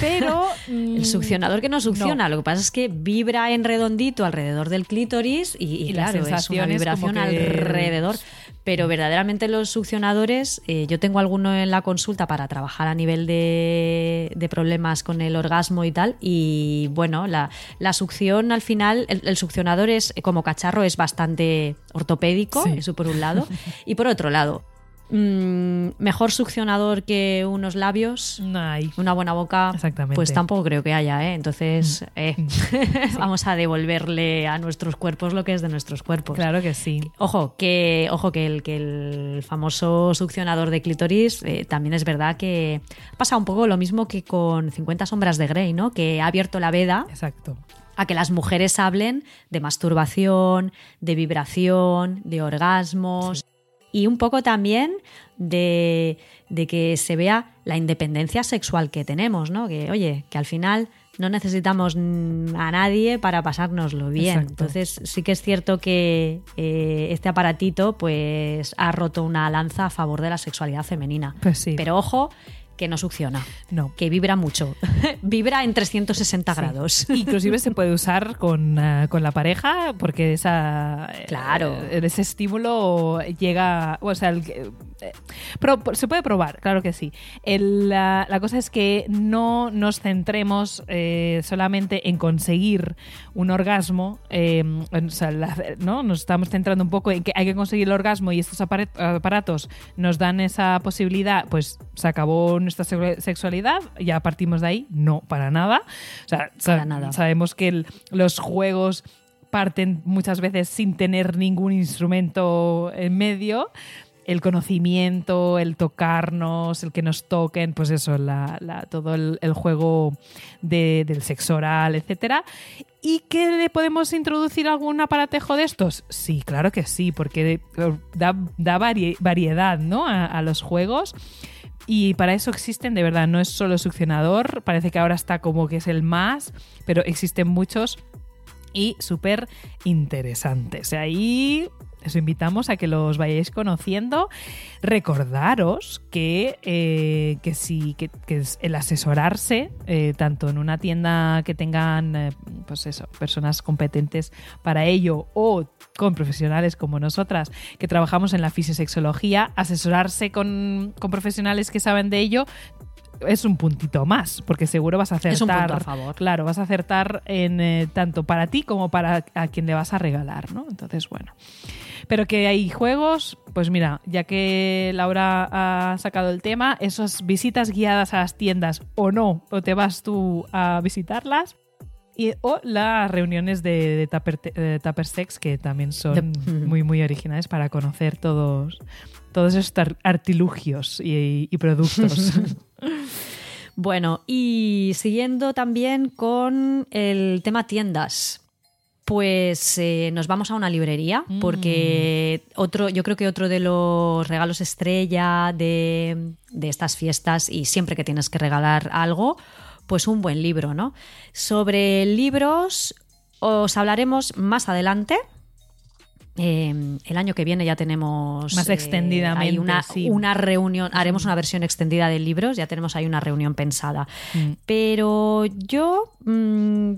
Pero. El mm, succionador que no succiona, lo que pasa es que vibra en redondito alrededor del clítoris y, y Y la claro, es una vibración que- alrededor. Pero verdaderamente los succionadores, eh, yo tengo alguno en la consulta para trabajar a nivel de, de problemas con el orgasmo y tal. Y bueno, la, la succión al final, el, el succionador es como cacharro es bastante ortopédico, Sí. eso por un lado. Y por otro lado, mm, mejor succionador que unos labios. No hay. Una buena boca, Exactamente. pues tampoco creo que haya, ¿eh? Entonces, eh, vamos a devolverle a nuestros cuerpos lo que es de nuestros cuerpos. Claro que sí. Ojo, que, ojo que, el, que el famoso succionador de clítoris eh, también es verdad que pasa un poco lo mismo que con 50 sombras de Grey, ¿no? Que ha abierto la veda Exacto. a que las mujeres hablen de masturbación, de vibración, de orgasmos y un poco también de, de que se vea la independencia sexual que tenemos, ¿no? Que, oye, que al final no necesitamos a nadie para pasárnoslo bien. Exacto. Entonces sí que es cierto que eh, este aparatito pues ha roto una lanza a favor de la sexualidad femenina. Pues sí. Pero ojo, que no succiona, No. que vibra mucho. vibra en 360 Sí. grados. Inclusive se puede usar con, eh, con la pareja porque esa, eh, Claro. eh, ese estímulo llega, o sea, el eh, pro- se puede probar, claro que sí. El, la, la cosa es que no nos centremos eh, solamente en conseguir un orgasmo, o sea, la- ¿no? Nos estamos centrando un poco en que hay que conseguir el orgasmo y estos aparatos nos dan esa posibilidad, pues se acabó nuestra sexu- sexualidad, ya partimos de ahí, no, para nada. O sea, sa- Para nada. sabemos que el- los juegos parten muchas veces sin tener ningún instrumento en medio. el conocimiento, el tocarnos, el que nos toquen, pues eso, la, la, todo el, el juego de, del sexo oral, etcétera. ¿Y que le podemos introducir algún aparatejo de estos? Sí, claro que sí, porque da, da vari variedad ¿no? a, a los juegos. Y para eso existen, de verdad, no es solo succionador, parece que ahora está como que es el más, pero existen muchos y súper interesantes. Ahí os invitamos a que los vayáis conociendo. Recordaros que, eh, que sí, que, el asesorarse, eh, tanto en una tienda que tengan, eh, pues eso, personas competentes para ello o con profesionales como nosotras que trabajamos en la fisiosexología, asesorarse con, con profesionales que saben de ello es un puntito más, porque seguro vas a acertar. Es un punto a favor. Claro, vas a acertar en eh, tanto para ti como para a quien le vas a regalar, ¿no? Entonces, bueno. Pero que hay juegos, pues mira, ya que Laura ha sacado el tema, esas visitas guiadas a las tiendas o no, o te vas tú a visitarlas. Y, o las reuniones de, de, tupper, de Tupper Sex, que también son muy, muy originales para conocer todos, todos estos ar- artilugios y, y productos. Bueno, y siguiendo también con el tema tiendas. Pues eh, nos vamos a una librería Mm. porque otro, yo creo que otro de los regalos estrella de, de estas fiestas y siempre que tienes que regalar algo, pues un buen libro, ¿no? Sobre libros os hablaremos más adelante. Eh, el año que viene ya tenemos Más eh, extendidamente, hay una, sí. una reunión, haremos una versión extendida de libros, ya tenemos ahí una reunión pensada. Mm. Pero yo mm,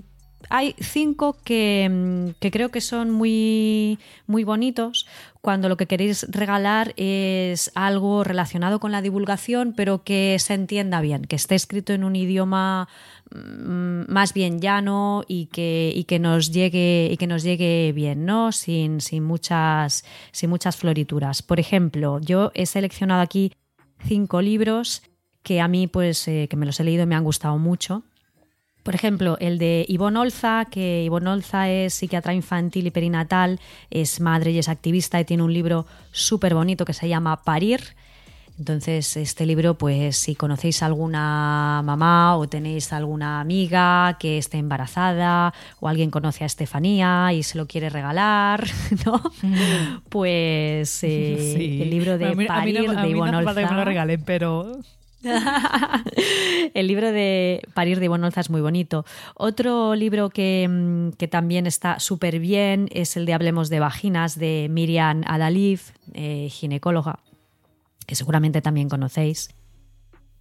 hay cinco que, mm, que creo que son muy, muy bonitos cuando lo que queréis regalar es algo relacionado con la divulgación, pero que se entienda bien, que esté escrito en un idioma mm, más bien llano y que, y que nos llegue y que nos llegue bien, ¿no? Sin, sin muchas, sin muchas florituras. Por ejemplo, yo he seleccionado aquí cinco libros que a mí, pues, eh, que me los he leído y me han gustado mucho. Por ejemplo, el de Ivonne Olza, que Ivonne Olza es psiquiatra infantil y perinatal, es madre y es activista y tiene un libro súper bonito que se llama Parir. Entonces, este libro, pues si conocéis alguna mamá o tenéis alguna amiga que esté embarazada o alguien conoce a Estefanía y se lo quiere regalar, ¿no? Pues eh, Sí. el libro de Bueno, a mí- a mí Parir no, de Ivonne que me lo Olza. regalen, pero el libro de Parir de Ivonne Olza es muy bonito. Otro libro que, mm, que también está súper bien es el de Hablemos de Vaginas de Miriam Adalif, eh, ginecóloga, que seguramente también conocéis.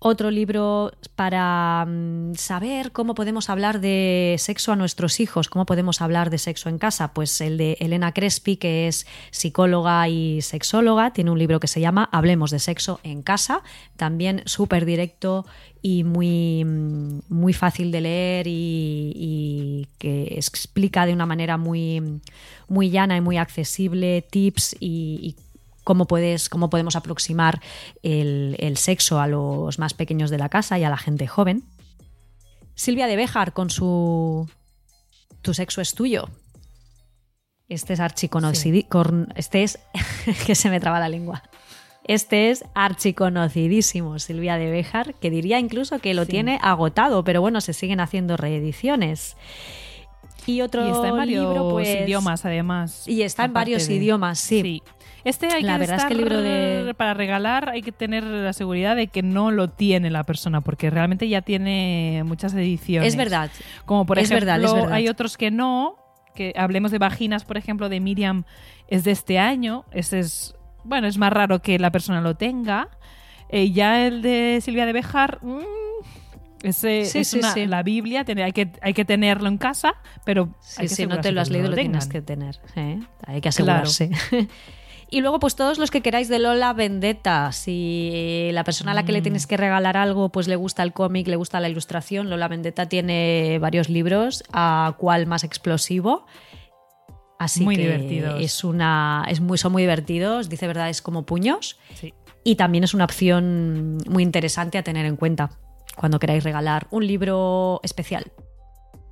Otro libro para mm, saber cómo podemos hablar de sexo a nuestros hijos, cómo podemos hablar de sexo en casa, pues el de Elena Crespi, que es psicóloga y sexóloga, tiene un libro que se llama Hablemos de sexo en casa, también súper directo y muy, mm, muy fácil de leer y, que explica de una manera muy, muy llana y muy accesible tips y, y cómo, puedes, cómo podemos aproximar el, el, sexo a los más pequeños de la casa y a la gente joven. Silvia de Béjar con su Tu sexo es tuyo. Este es archiconocido. Sí. Este es. que se me traba la lengua. Este es archiconocidísimo, Silvia de Béjar, que diría incluso que lo sí. tiene agotado, pero bueno, se siguen haciendo reediciones. Y otro y está en varios libro, pues, idiomas, además. Y está en varios de... idiomas, sí. sí. Este hay la que verdad estar, es que el libro de para regalar hay que tener la seguridad de que no lo tiene la persona porque realmente ya tiene muchas ediciones. Es verdad. Como por es ejemplo, verdad, es verdad. hay otros que no, que hablemos de vaginas, por ejemplo, de Miriam es de este año, ese es bueno, es más raro que la persona lo tenga. Eh, ya el de Silvia de Bejar mmm, ese sí, es sí, una, sí. la Biblia, hay, que, hay que tenerlo en casa, pero si no te lo has leído, lo, lo tienes que tener. ¿eh? Hay que asegurarse. Claro. Y luego, pues todos los que queráis de Lola Vendetta. Si la persona a la que Mm. le tienes que regalar algo, pues le gusta el cómic, le gusta la ilustración, Lola Vendetta tiene varios libros, a cuál más explosivo. Así muy que divertidos. Es una, es muy, son muy divertidos, dice verdad, es como puños. Sí. Y también es una opción muy interesante a tener en cuenta cuando queráis regalar un libro especial.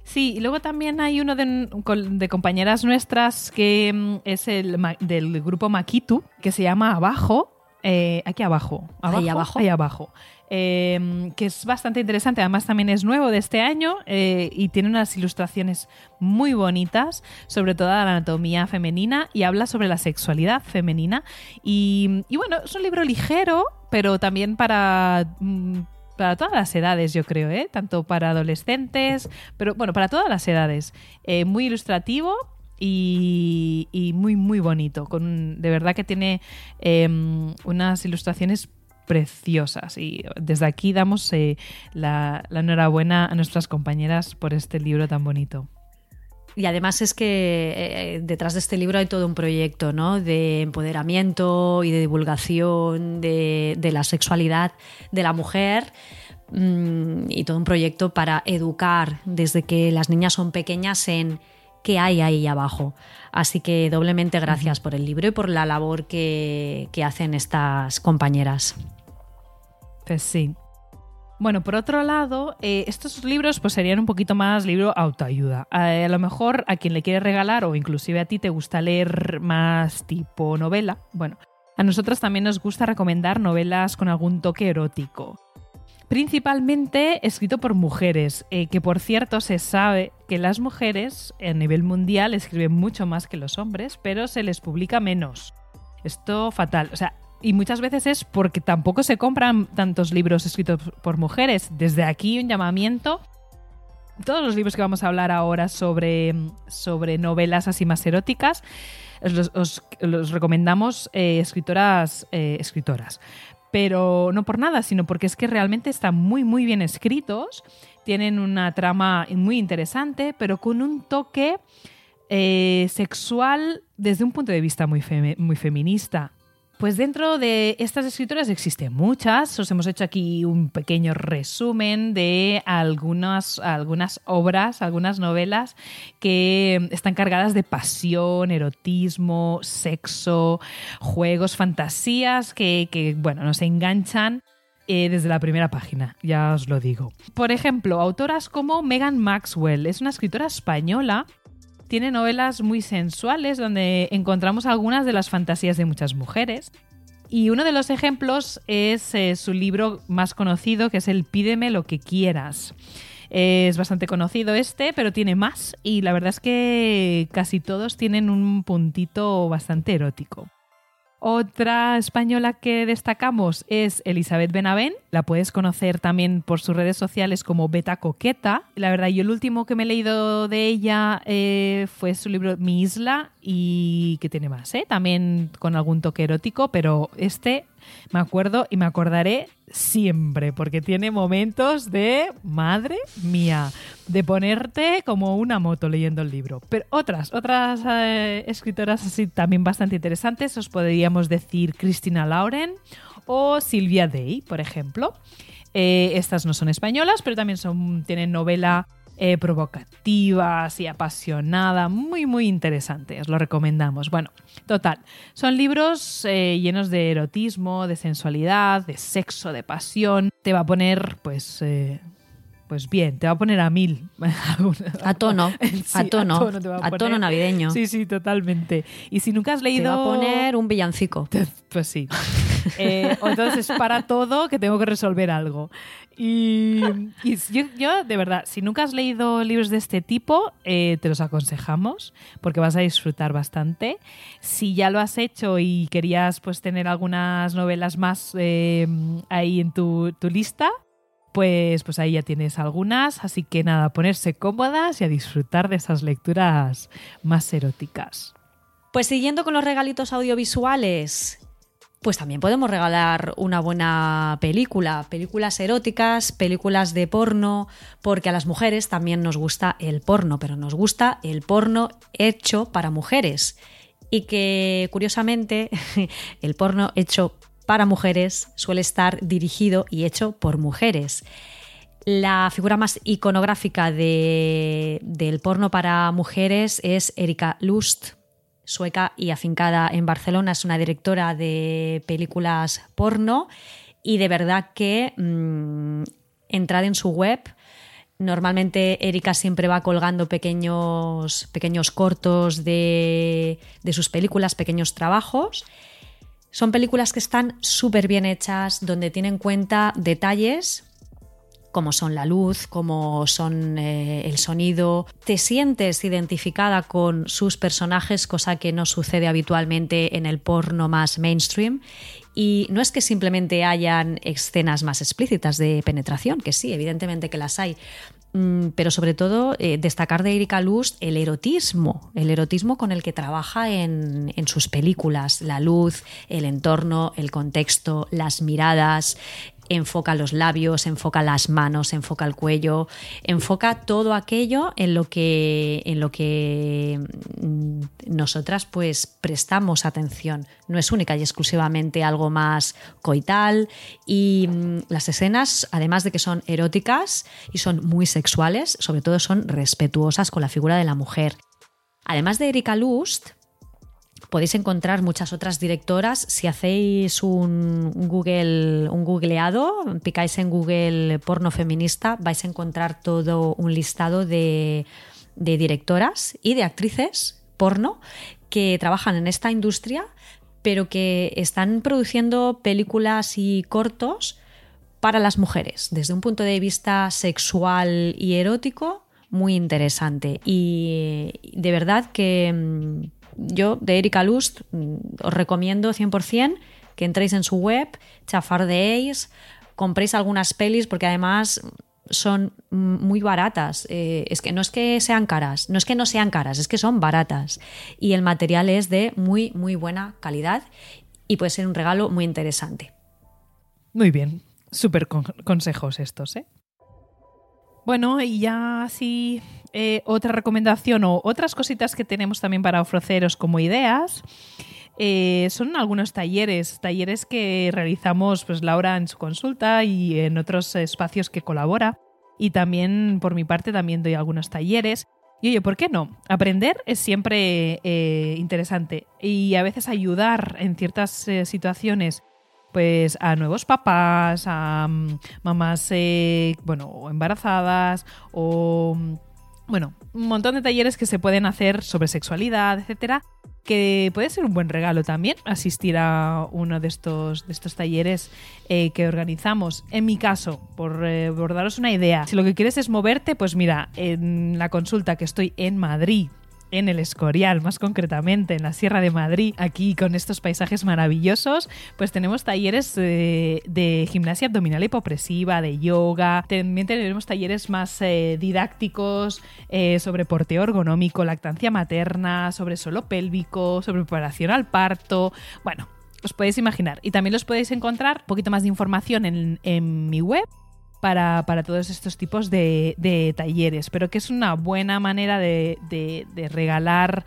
Sí, y luego también hay uno de, de compañeras nuestras que mm, es el del grupo Makitu, que se llama Abajo, eh, aquí abajo, Ahí abajo. ahí abajo, eh, que es bastante interesante. Además también es nuevo de este año eh, y tiene unas ilustraciones muy bonitas sobre toda la anatomía femenina y habla sobre la sexualidad femenina. Y, y bueno, es un libro ligero, pero también para... mm, para todas las edades, yo creo, ¿eh? tanto para adolescentes, pero bueno, para todas las edades. Eh, muy ilustrativo y, y muy, muy bonito. Con, de verdad que tiene eh, unas ilustraciones preciosas. Y desde aquí damos eh, la, la enhorabuena a nuestras compañeras por este libro tan bonito. Y además es que eh, detrás de este libro hay todo un proyecto ¿no? de empoderamiento y de divulgación de, de la sexualidad de la mujer mm, y todo un proyecto para educar desde que las niñas son pequeñas en qué hay ahí abajo. Así que doblemente gracias por el libro y por la labor que, que hacen estas compañeras. Pues sí. Bueno, por otro lado, eh, estos libros pues serían un poquito más libro autoayuda. Eh, a lo mejor a quien le quiere regalar o inclusive a ti te gusta leer más tipo novela. Bueno, a nosotras también nos gusta recomendar novelas con algún toque erótico. Principalmente escrito por mujeres, eh, que por cierto se sabe que las mujeres a nivel mundial escriben mucho más que los hombres, pero se les publica menos. Esto fatal. O sea, y muchas veces es porque tampoco se compran tantos libros escritos por mujeres. Desde aquí un llamamiento. Todos los libros que vamos a hablar ahora sobre, sobre novelas así más eróticas, os los, os- los recomendamos eh, escritoras, eh, escritoras. Pero no por nada, sino porque es que realmente están muy, muy bien escritos. Tienen una trama muy interesante, pero con un toque eh, sexual desde un punto de vista muy, muy feminista. Pues dentro de estas escritoras existen muchas. Os hemos hecho aquí un pequeño resumen de algunas, algunas obras, algunas novelas que están cargadas de pasión, erotismo, sexo, juegos, fantasías que, que, bueno, nos enganchan eh, desde la primera página, ya os lo digo. Por ejemplo, autoras como Megan Maxwell, es una escritora española tiene novelas muy sensuales donde encontramos algunas de las fantasías de muchas mujeres. Y uno de los ejemplos es eh, su libro más conocido, que es el Pídeme lo que quieras. Es bastante conocido este, pero tiene más y la verdad es que casi todos tienen un puntito bastante erótico. Otra española que destacamos es Elizabeth Benavent. La puedes conocer también por sus redes sociales como Beta Coqueta. La verdad, yo el último que me he leído de ella eh, fue su libro Mi Isla y que tiene más, ¿eh? también con algún toque erótico, pero este me acuerdo y me acordaré siempre porque tiene momentos de madre mía, de ponerte como una moto leyendo el libro. Pero otras, otras eh, escritoras así también bastante interesantes, os podríamos decir Christina Lauren o Silvia Day, por ejemplo. Eh, estas no son españolas, pero también son, tienen novela eh, provocativa, así apasionada, muy, muy interesante, os lo recomendamos. Bueno, total, son libros eh, llenos de erotismo, de sensualidad, de sexo, de pasión. Te va a poner, pues, eh, pues bien, te va a poner a mil. A tono, Sí, a tono, te va a poner. tono navideño. Sí, sí, totalmente. Y si nunca has Te leído... va a poner un villancico. Pues sí. Eh, entonces para todo que tengo que resolver algo. Y, yo, de verdad, si nunca has leído libros de este tipo, eh, te los aconsejamos porque vas a disfrutar bastante. Si ya lo has hecho y querías pues tener algunas novelas más eh, ahí en tu, tu lista, pues, pues ahí ya tienes algunas. Así que nada, ponerse cómodas y a disfrutar de esas lecturas más eróticas. Pues siguiendo con los regalitos audiovisuales, pues también podemos regalar una buena película, películas eróticas, películas de porno, porque a las mujeres también nos gusta el porno, pero nos gusta el porno hecho para mujeres. Y que curiosamente el porno hecho para mujeres suele estar dirigido y hecho por mujeres. La figura más iconográfica de- del porno para mujeres es Erika Lust, sueca y afincada en Barcelona. Es una directora de películas porno y de verdad que mm, entrad en su web. Normalmente Erika siempre va colgando pequeños, pequeños cortos de, de sus películas, pequeños trabajos. Son películas que están súper bien hechas, donde tienen en cuenta detalles como son la luz, como son eh, el sonido. Te sientes identificada con sus personajes, cosa que no sucede habitualmente en el porno más mainstream. Y no es que simplemente hayan escenas más explícitas de penetración, que sí, evidentemente que las hay, mm, pero sobre todo eh, destacar de Erika Lust el erotismo, el erotismo con el que trabaja en, en, sus películas, la luz, el entorno, el contexto, las miradas, enfoca los labios, enfoca las manos, enfoca el cuello, enfoca todo aquello en lo que, en lo que mm, nosotras pues prestamos atención. No es única y exclusivamente algo más coital y mm, las escenas, además de que son eróticas y son muy sexuales, sobre todo son respetuosas con la figura de la mujer. Además de Erika Lust, Podéis encontrar muchas otras directoras. Si hacéis un Google, un googleado, picáis en Google porno feminista, vais a encontrar todo un listado de, de directoras y de actrices porno que trabajan en esta industria, pero que están produciendo películas y cortos para las mujeres, desde un punto de vista sexual y erótico, muy interesante. Y de verdad que mm, yo de Erika Lust mm, os recomiendo 100% que entréis en su web, chafardeéis, compréis algunas pelis porque además son muy baratas. Eh, es que no es que sean caras, no es que no sean caras, es que son baratas. Y el material es de muy, muy buena calidad y puede ser un regalo muy interesante. Muy bien, súper consejos estos, ¿eh? Bueno, y ya así eh, otra recomendación o otras cositas que tenemos también para ofreceros como ideas. Eh, son algunos talleres, talleres que realizamos pues Laura en su consulta y en otros espacios que colabora. Y también por mi parte también doy algunos talleres. Y oye, ¿por qué no? Aprender es siempre eh, interesante y a veces ayudar en ciertas situaciones pues a nuevos papás, a mm, mamás bueno, embarazadas o bueno, un montón de talleres que se pueden hacer sobre sexualidad, etcétera, que puede ser un buen regalo también asistir a uno de estos, de estos talleres eh, que organizamos. En mi caso, por, eh, por daros una idea, si lo que quieres es moverte, pues mira, en la consulta que estoy en Madrid en el Escorial, más concretamente en la Sierra de Madrid, aquí con estos paisajes maravillosos, pues tenemos talleres de, gimnasia abdominal hipopresiva, de yoga, también tenemos talleres más eh, didácticos eh, sobre porteo ergonómico, lactancia materna, sobre suelo pélvico, sobre preparación al parto, bueno, os podéis imaginar. Y también los podéis encontrar un poquito más de información en mi web para, todos estos tipos de, talleres, pero que es una buena manera de, de regalar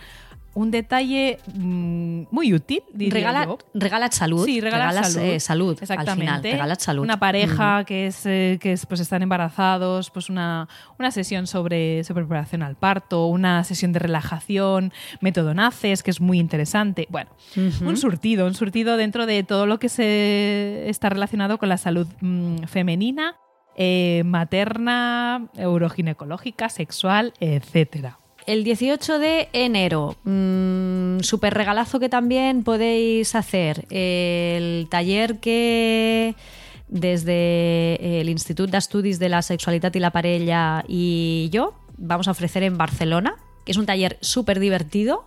un detalle mm, muy útil. Regala, regala salud. Sí, regala salud. Eh, salud. Exactamente. Al salud. Una pareja que es eh, que pues están embarazados, pues una, una sesión sobre, sobre, preparación al parto, una sesión de relajación, método Naces, que es muy interesante. Bueno, un surtido, un surtido dentro de todo lo que se está relacionado con la salud mm, femenina eh, materna, euroginecológica, sexual, etcétera. El 18 de enero, mmm, super regalazo que también podéis hacer. El taller que desde el Instituto de Estudios de la Sexualidad y la Parella y yo vamos a ofrecer en Barcelona, que es un taller súper divertido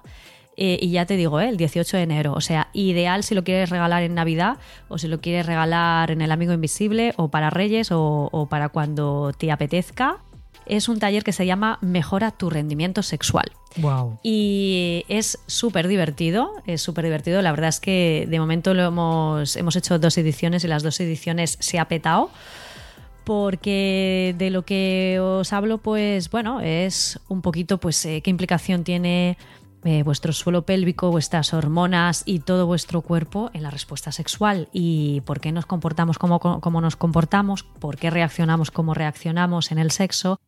eh, y ya te digo, eh, el 18 de enero. O sea, ideal si lo quieres regalar en Navidad o si lo quieres regalar en El Amigo Invisible o para Reyes o, para cuando te apetezca. Es un taller que se llama Mejora tu rendimiento sexual. Wow. Y es súper divertido, es súper divertido. La verdad es que de momento lo hemos, hemos hecho dos ediciones y las dos ediciones se ha petado porque de lo que os hablo, pues bueno, es un poquito, pues, eh, qué implicación tiene eh, vuestro suelo pélvico, vuestras hormonas y todo vuestro cuerpo en la respuesta sexual. Y por qué nos comportamos como, nos comportamos, por qué reaccionamos como reaccionamos en el sexo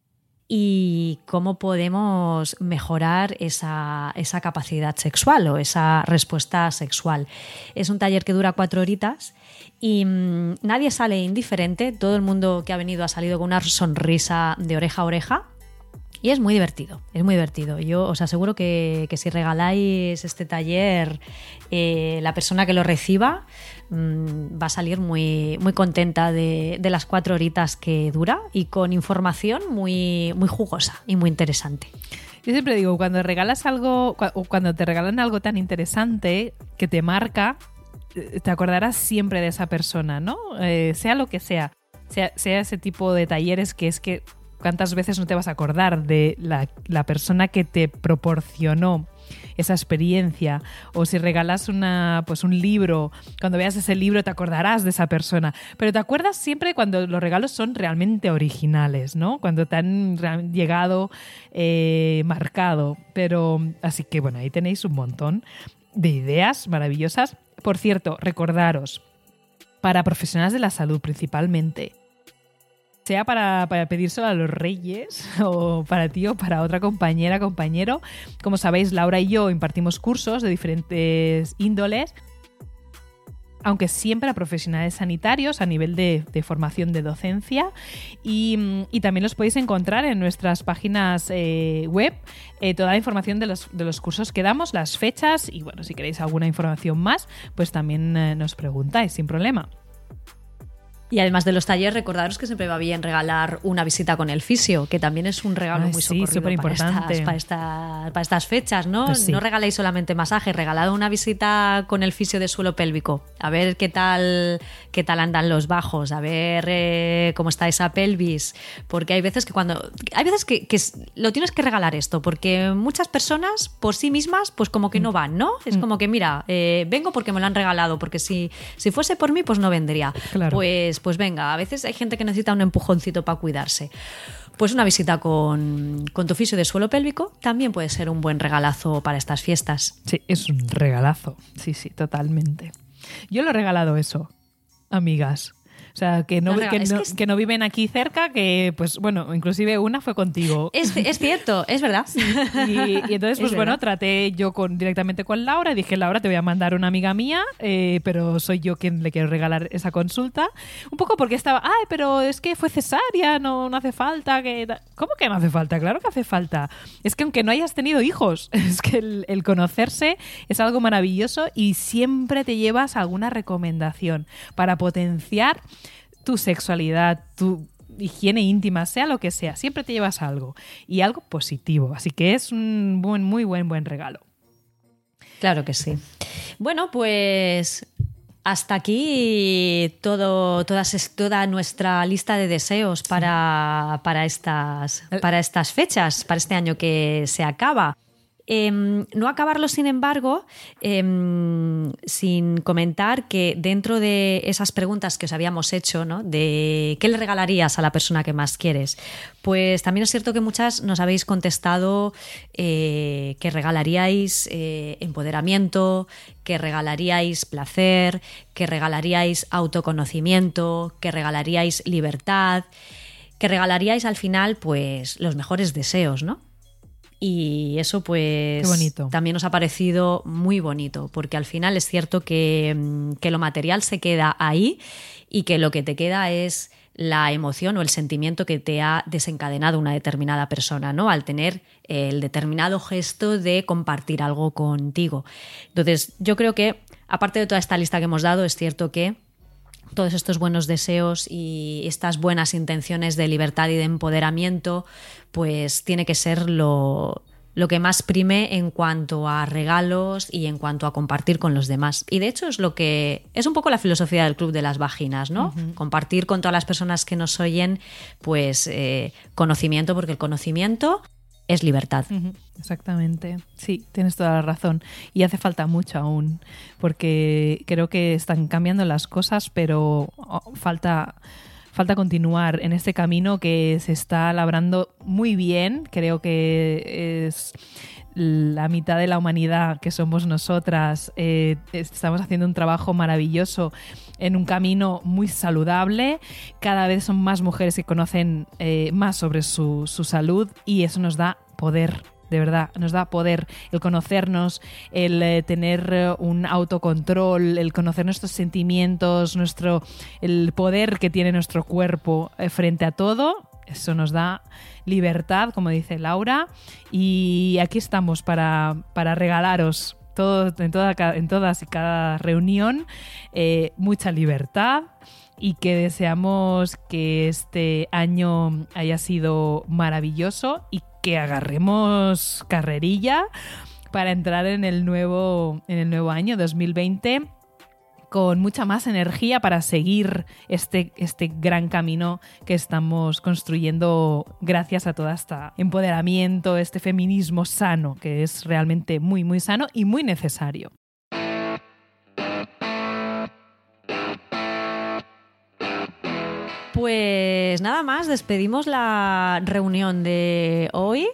y cómo podemos mejorar esa, esa, capacidad sexual o esa respuesta sexual. Es un taller que dura cuatro horitas y mmm, nadie sale indiferente, todo el mundo que ha venido ha salido con una sonrisa de oreja a oreja Y es muy divertido, es muy divertido. Yo os aseguro que, si regaláis este taller, eh, la persona que lo reciba mm, va a salir muy, muy contenta de, las cuatro horitas que dura y con información muy, muy jugosa y muy interesante. Yo siempre digo, cuando regalas algo, o cuando te regalan algo tan interesante que te marca, eh, te acordarás siempre de esa persona, ¿no? Eh, sea lo que. Sea, sea, ese tipo de talleres que es que cuántas veces no te vas a acordar de la, persona que te proporcionó esa experiencia. O si regalas una pues un libro cuando veas ese libro te acordarás de esa persona. Pero te acuerdas siempre cuando los regalos son realmente originales no cuando te han llegado eh, marcado. Pero así que bueno ahí tenéis un montón de ideas maravillosas. Por cierto recordaros para profesionales de la salud principalmente sea para, pedírselo a los reyes o para ti o para otra compañera, compañero. Como sabéis, Laura y yo impartimos cursos de diferentes índoles aunque siempre a profesionales sanitarios a nivel de, formación de docencia. Y, también los podéis encontrar en nuestras páginas eh, web, eh, toda la información de los, de los, cursos que damos, las fechas y bueno, si queréis alguna información más, pues también eh, nos preguntáis sin problema. Y además de los talleres, recordaros que siempre va bien regalar una visita con el fisio, que también es un regalo muy sí, socorrido para estas, para, para, estas, fechas, ¿no? Pues no regaléis solamente masaje, regalad una visita con el fisio de suelo pélvico, a ver qué tal, qué tal andan los bajos, a ver eh, cómo está esa pelvis, porque hay veces que cuando... Hay veces que, lo tienes que regalar esto, porque muchas personas por sí mismas pues como que no van, ¿no? Es mm. como que, mira, eh, vengo porque me lo han regalado, porque si, si fuese por mí pues no vendría. Claro. Pues pues, venga, a veces hay gente que necesita un empujoncito para cuidarse. Pues una visita con, con tu fisio de suelo pélvico también puede ser un buen regalazo para estas fiestas. Sí, es un regalazo. Sí, sí, totalmente. Yo lo he regalado eso, amigas. O sea, que no, que, no, viven aquí cerca, que pues bueno, inclusive una fue contigo. Es, cierto, es verdad. Y, entonces, pues bueno, traté yo con, directamente con Laura y dije, Laura, te voy a mandar una amiga mía, eh, pero soy yo quien le quiero regalar esa consulta. Un poco porque estaba, ay, pero es que fue cesárea, no, no hace falta. que ¿Cómo que no hace falta? Claro que hace falta. Es que aunque no hayas tenido hijos, es que el, el conocerse es algo maravilloso y siempre te llevas alguna recomendación para potenciar tu sexualidad, tu higiene íntima, sea lo que sea, siempre te llevas algo y algo positivo. Así que es un buen, muy buen, buen regalo. Claro que sí. Bueno, pues hasta aquí todo, todas, toda nuestra lista de deseos para, para, estas, para estas fechas, para este año que se acaba. Em, no acabarlo, sin embargo, em, sin comentar que dentro de esas preguntas que os habíamos hecho, ¿no? de qué le regalarías a la persona que más quieres, pues también es cierto que muchas nos habéis contestado eh, que regalaríais eh, empoderamiento, que regalaríais placer, que regalaríais autoconocimiento, que regalaríais libertad, que regalaríais al final pues los mejores deseos, ¿no? Y eso pues también nos ha parecido muy bonito, porque al final es cierto que, mm, que, lo material se queda ahí y que lo que te queda es la emoción o el sentimiento que te ha desencadenado una determinada persona, ¿no? Al tener el determinado gesto de compartir algo contigo. Entonces, yo creo que, aparte de toda esta lista que hemos dado, es cierto que todos estos buenos deseos y estas buenas intenciones de libertad y de empoderamiento, pues tiene que ser lo, lo que más prime en cuanto a regalos y en cuanto a compartir con los demás. Y de hecho es lo que es un poco la filosofía del Club de las Vaginas, ¿no? Compartir con todas las personas que nos oyen, pues eh, conocimiento, porque el conocimiento es libertad. Exactamente. Sí, tienes toda la razón. Y hace falta mucho aún, porque creo que están cambiando las cosas, pero oh, falta falta continuar en este camino que se está labrando muy bien. Creo que es la mitad de la humanidad que somos nosotras. Eh, estamos haciendo un trabajo maravilloso en un camino muy saludable. Cada vez son más mujeres que conocen eh, más sobre su, su salud y eso nos da poder de verdad, nos da poder el conocernos, el eh, tener un autocontrol, el conocer nuestros sentimientos, nuestro, el poder que tiene nuestro cuerpo frente a todo. Eso nos da libertad, como dice Laura, y aquí estamos para, para regalaros todo, en, toda, en todas y cada reunión eh, mucha libertad y que deseamos que este año haya sido maravilloso y que agarremos carrerilla para entrar en el nuevo, en el nuevo año 2020 con mucha más energía para seguir este, este gran camino que estamos construyendo gracias a todo este empoderamiento, este feminismo sano, que es realmente muy, muy sano y muy necesario. Pues nada más, despedimos la reunión de hoy.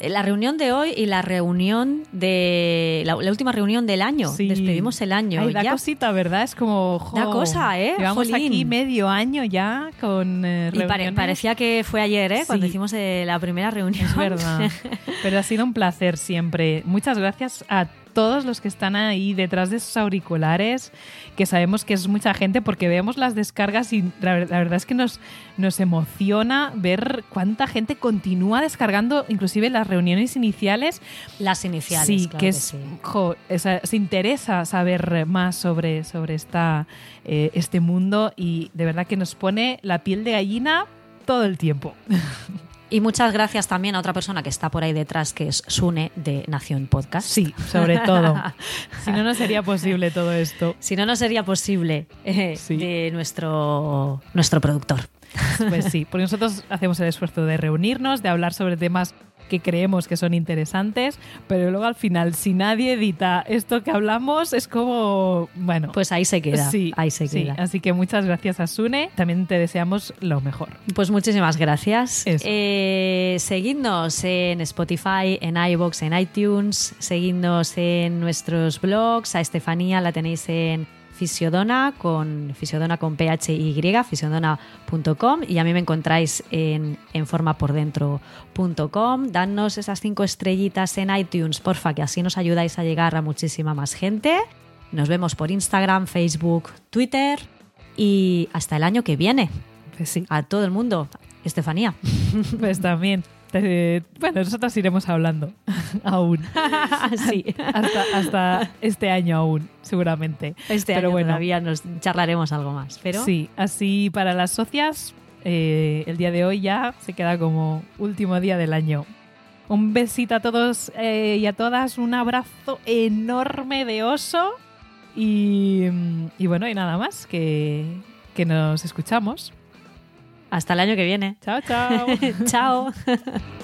La reunión de hoy y la reunión de. La, última reunión del año. Despedimos el año. Ay, la cosita, ¿verdad? Es como. la cosa, ¿eh? Llevamos aquí medio año ya con. Eh, y parecía que fue ayer, ¿eh? Cuando hicimos eh, la primera reunión. Es verdad. Pero ha sido un placer siempre. Muchas gracias a todos los que están ahí detrás de esos auriculares, que sabemos que es mucha gente porque vemos las descargas y la, verdad es que nos, nos emociona ver cuánta gente continúa descargando inclusive las reuniones iniciales. Las iniciales. Sí, que es, se interesa saber más sobre, sobre esta, eh, este mundo y de verdad que nos pone la piel de gallina todo el tiempo. Y muchas gracias también a otra persona que está por ahí detrás, que es Sune de Nación Podcast. Sí, sobre todo. si no, no sería posible todo esto. Si no, no sería posible eh, de nuestro, nuestro productor. Pues sí, porque nosotros hacemos el esfuerzo de reunirnos, de hablar sobre temas que creemos que son interesantes, pero luego al final, si nadie edita esto que hablamos, es como, bueno. Pues ahí se queda. Sí, ahí se queda. Así que muchas gracias a Sune. También te deseamos lo mejor. Pues muchísimas gracias. Eh, seguidnos en Spotify, en iBox, en iTunes. Seguidnos en nuestros blogs. A Estefanía la tenéis en Fisiodona con Fisiodona con PHY, fisiodona.com y a mí me encontráis en, en formapordentro.com. Danos esas cinco estrellitas en iTunes, porfa, que así nos ayudáis a llegar a muchísima más gente. Nos vemos por Instagram, Facebook, Twitter y hasta el año que viene. Pues sí. A todo el mundo. Estefanía. Pues también bueno, nosotros iremos hablando aún. sí. Hasta, este año aún, seguramente. Este pero año bueno, todavía nos charlaremos algo más. Pero... Sí, así para las socias, eh, el día de hoy ya se queda como último día del año. Un besito a todos eh, y a todas, un abrazo enorme de oso. Y, y bueno, y nada más, que, que nos escuchamos. Hasta el año que viene. Chao, chao. chao.